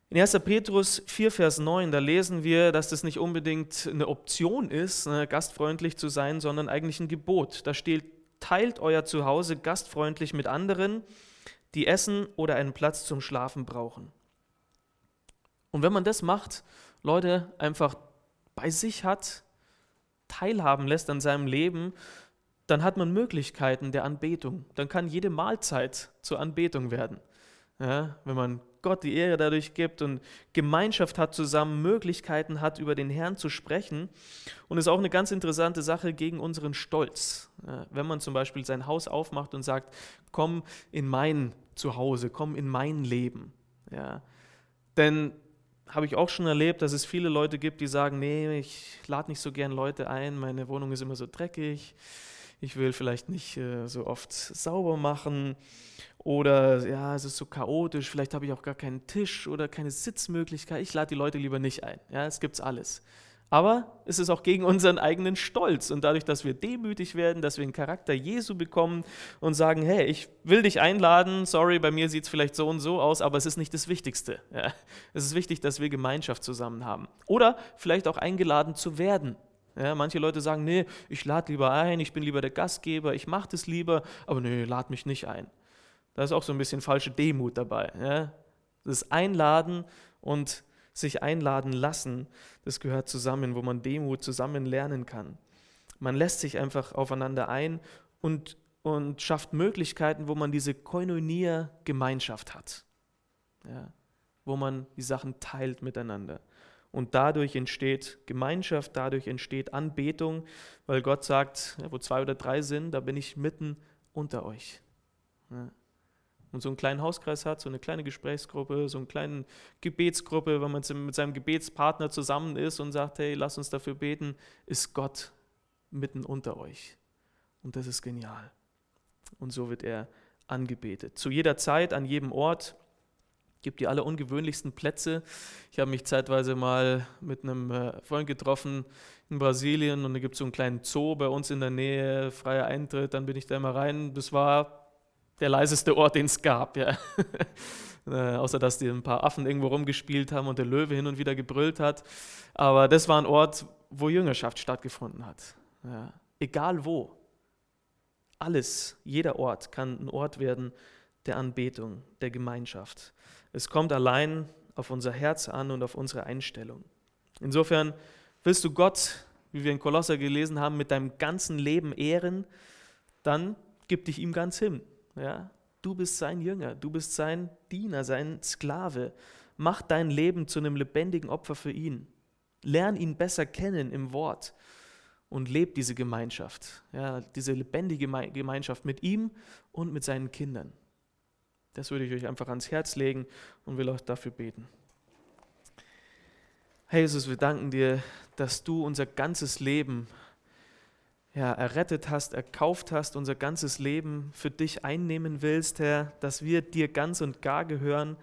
In 1. Petrus 4, Vers 9, da lesen wir, dass das nicht unbedingt eine Option ist, ne, gastfreundlich zu sein, sondern eigentlich ein Gebot. Da steht, teilt euer Zuhause gastfreundlich mit anderen, die Essen oder einen Platz zum Schlafen brauchen. Und wenn man das macht, Leute einfach bei sich hat, teilhaben lässt an seinem Leben, dann hat man Möglichkeiten der Anbetung. Dann kann jede Mahlzeit zur Anbetung werden. Ja, wenn man Gott die Ehre dadurch gibt und Gemeinschaft hat zusammen, Möglichkeiten hat, über den Herrn zu sprechen. Und ist auch eine ganz interessante Sache gegen unseren Stolz. Wenn man zum Beispiel sein Haus aufmacht und sagt, komm in mein Zuhause, komm in mein Leben. Ja, denn habe ich auch schon erlebt, dass es viele Leute gibt, die sagen, nee, ich lade nicht so gern Leute ein, meine Wohnung ist immer so dreckig ich will vielleicht nicht äh, so oft sauber machen oder ja, es ist so chaotisch, vielleicht habe ich auch gar keinen Tisch oder keine Sitzmöglichkeit. Ich lade die Leute lieber nicht ein. Ja, es gibt's alles. Aber es ist auch gegen unseren eigenen Stolz und dadurch, dass wir demütig werden, dass wir einen Charakter Jesu bekommen und sagen, hey, ich will dich einladen, sorry, bei mir sieht es vielleicht so und so aus, aber es ist nicht das Wichtigste. Ja, es ist wichtig, dass wir Gemeinschaft zusammen haben. Oder vielleicht auch eingeladen zu werden. Ja, manche Leute sagen, nee, ich lade lieber ein, ich bin lieber der Gastgeber, ich mache das lieber, aber nee, lad mich nicht ein. Da ist auch so ein bisschen falsche Demut dabei. Ja? Das Einladen und sich einladen lassen, das gehört zusammen, wo man Demut zusammen lernen kann. Man lässt sich einfach aufeinander ein und, und schafft Möglichkeiten, wo man diese Koinonia-Gemeinschaft hat, ja, wo man die Sachen teilt miteinander. Und dadurch entsteht Gemeinschaft, dadurch entsteht Anbetung, weil Gott sagt, wo zwei oder drei sind, da bin ich mitten unter euch. Ja. Und so einen kleinen Hauskreis hat, so eine kleine Gesprächsgruppe, so eine kleine Gebetsgruppe, wenn man mit seinem Gebetspartner zusammen ist und sagt, hey, lass uns dafür beten, ist Gott mitten unter euch. Und das ist genial. Und so wird er angebetet. Zu jeder Zeit, an jedem Ort gibt die aller ungewöhnlichsten Plätze. Ich habe mich zeitweise mal mit einem äh, Freund getroffen in Brasilien und da gibt es so einen kleinen Zoo bei uns in der Nähe, freier Eintritt, dann bin ich da immer rein. Das war der leiseste Ort, den es gab. Ja. äh, außer dass die ein paar Affen irgendwo rumgespielt haben und der Löwe hin und wieder gebrüllt hat. Aber das war ein Ort, wo Jüngerschaft stattgefunden hat. Ja. Egal wo. Alles, jeder Ort kann ein Ort werden der Anbetung, der Gemeinschaft. Es kommt allein auf unser Herz an und auf unsere Einstellung. Insofern willst du Gott, wie wir in Kolosser gelesen haben, mit deinem ganzen Leben ehren, dann gib dich ihm ganz hin. Ja? Du bist sein Jünger, du bist sein Diener, sein Sklave. Mach dein Leben zu einem lebendigen Opfer für ihn. Lern ihn besser kennen im Wort und leb diese Gemeinschaft, ja, diese lebendige Gemeinschaft mit ihm und mit seinen Kindern. Das würde ich euch einfach ans Herz legen und will auch dafür beten. Herr Jesus, wir danken dir, dass du unser ganzes Leben ja, errettet hast, erkauft hast, unser ganzes Leben für dich einnehmen willst, Herr, dass wir dir ganz und gar gehören.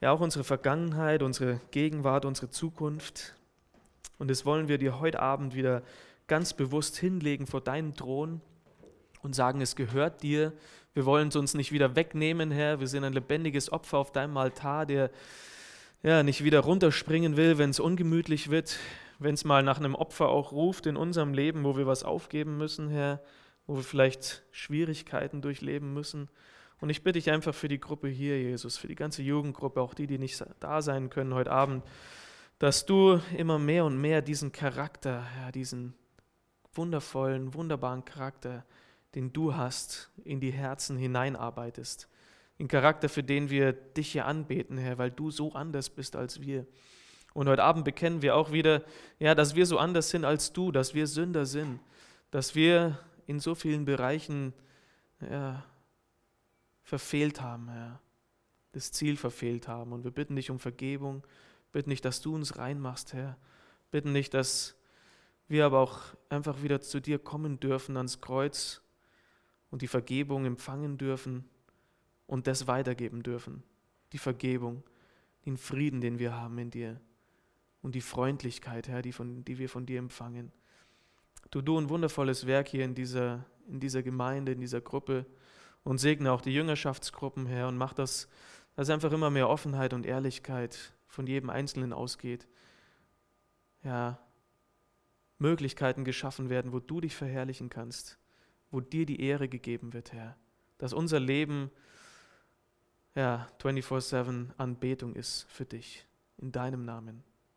Ja, auch unsere Vergangenheit, unsere Gegenwart, unsere Zukunft. Und das wollen wir dir heute Abend wieder ganz bewusst hinlegen vor deinen Thron und sagen, es gehört dir. Wir wollen es uns nicht wieder wegnehmen, Herr. Wir sind ein lebendiges Opfer auf deinem Altar, der ja, nicht wieder runterspringen will, wenn es ungemütlich wird, wenn es mal nach einem Opfer auch ruft in unserem Leben, wo wir was aufgeben müssen, Herr, wo wir vielleicht Schwierigkeiten durchleben müssen. Und ich bitte dich einfach für die Gruppe hier, Jesus, für die ganze Jugendgruppe, auch die, die nicht da sein können heute Abend, dass du immer mehr und mehr diesen Charakter, ja, diesen wundervollen, wunderbaren Charakter, den du hast, in die Herzen hineinarbeitest. Den Charakter, für den wir dich hier anbeten, Herr, weil du so anders bist als wir. Und heute Abend bekennen wir auch wieder, ja, dass wir so anders sind als du, dass wir Sünder sind, dass wir in so vielen Bereichen ja, verfehlt haben, Herr, das Ziel verfehlt haben. Und wir bitten dich um Vergebung, bitten dich, dass du uns reinmachst, Herr, bitten dich, dass wir aber auch einfach wieder zu dir kommen dürfen ans Kreuz und die Vergebung empfangen dürfen und das weitergeben dürfen. Die Vergebung, den Frieden, den wir haben in dir und die Freundlichkeit, Herr, die, von, die wir von dir empfangen. Du, du ein wundervolles Werk hier in dieser, in dieser Gemeinde, in dieser Gruppe und segne auch die Jüngerschaftsgruppen, Herr, und mach das, dass einfach immer mehr Offenheit und Ehrlichkeit von jedem Einzelnen ausgeht. Ja, Möglichkeiten geschaffen werden, wo du dich verherrlichen kannst wo dir die Ehre gegeben wird, Herr. Dass unser Leben ja, 24-7 Anbetung ist für dich. In deinem Namen.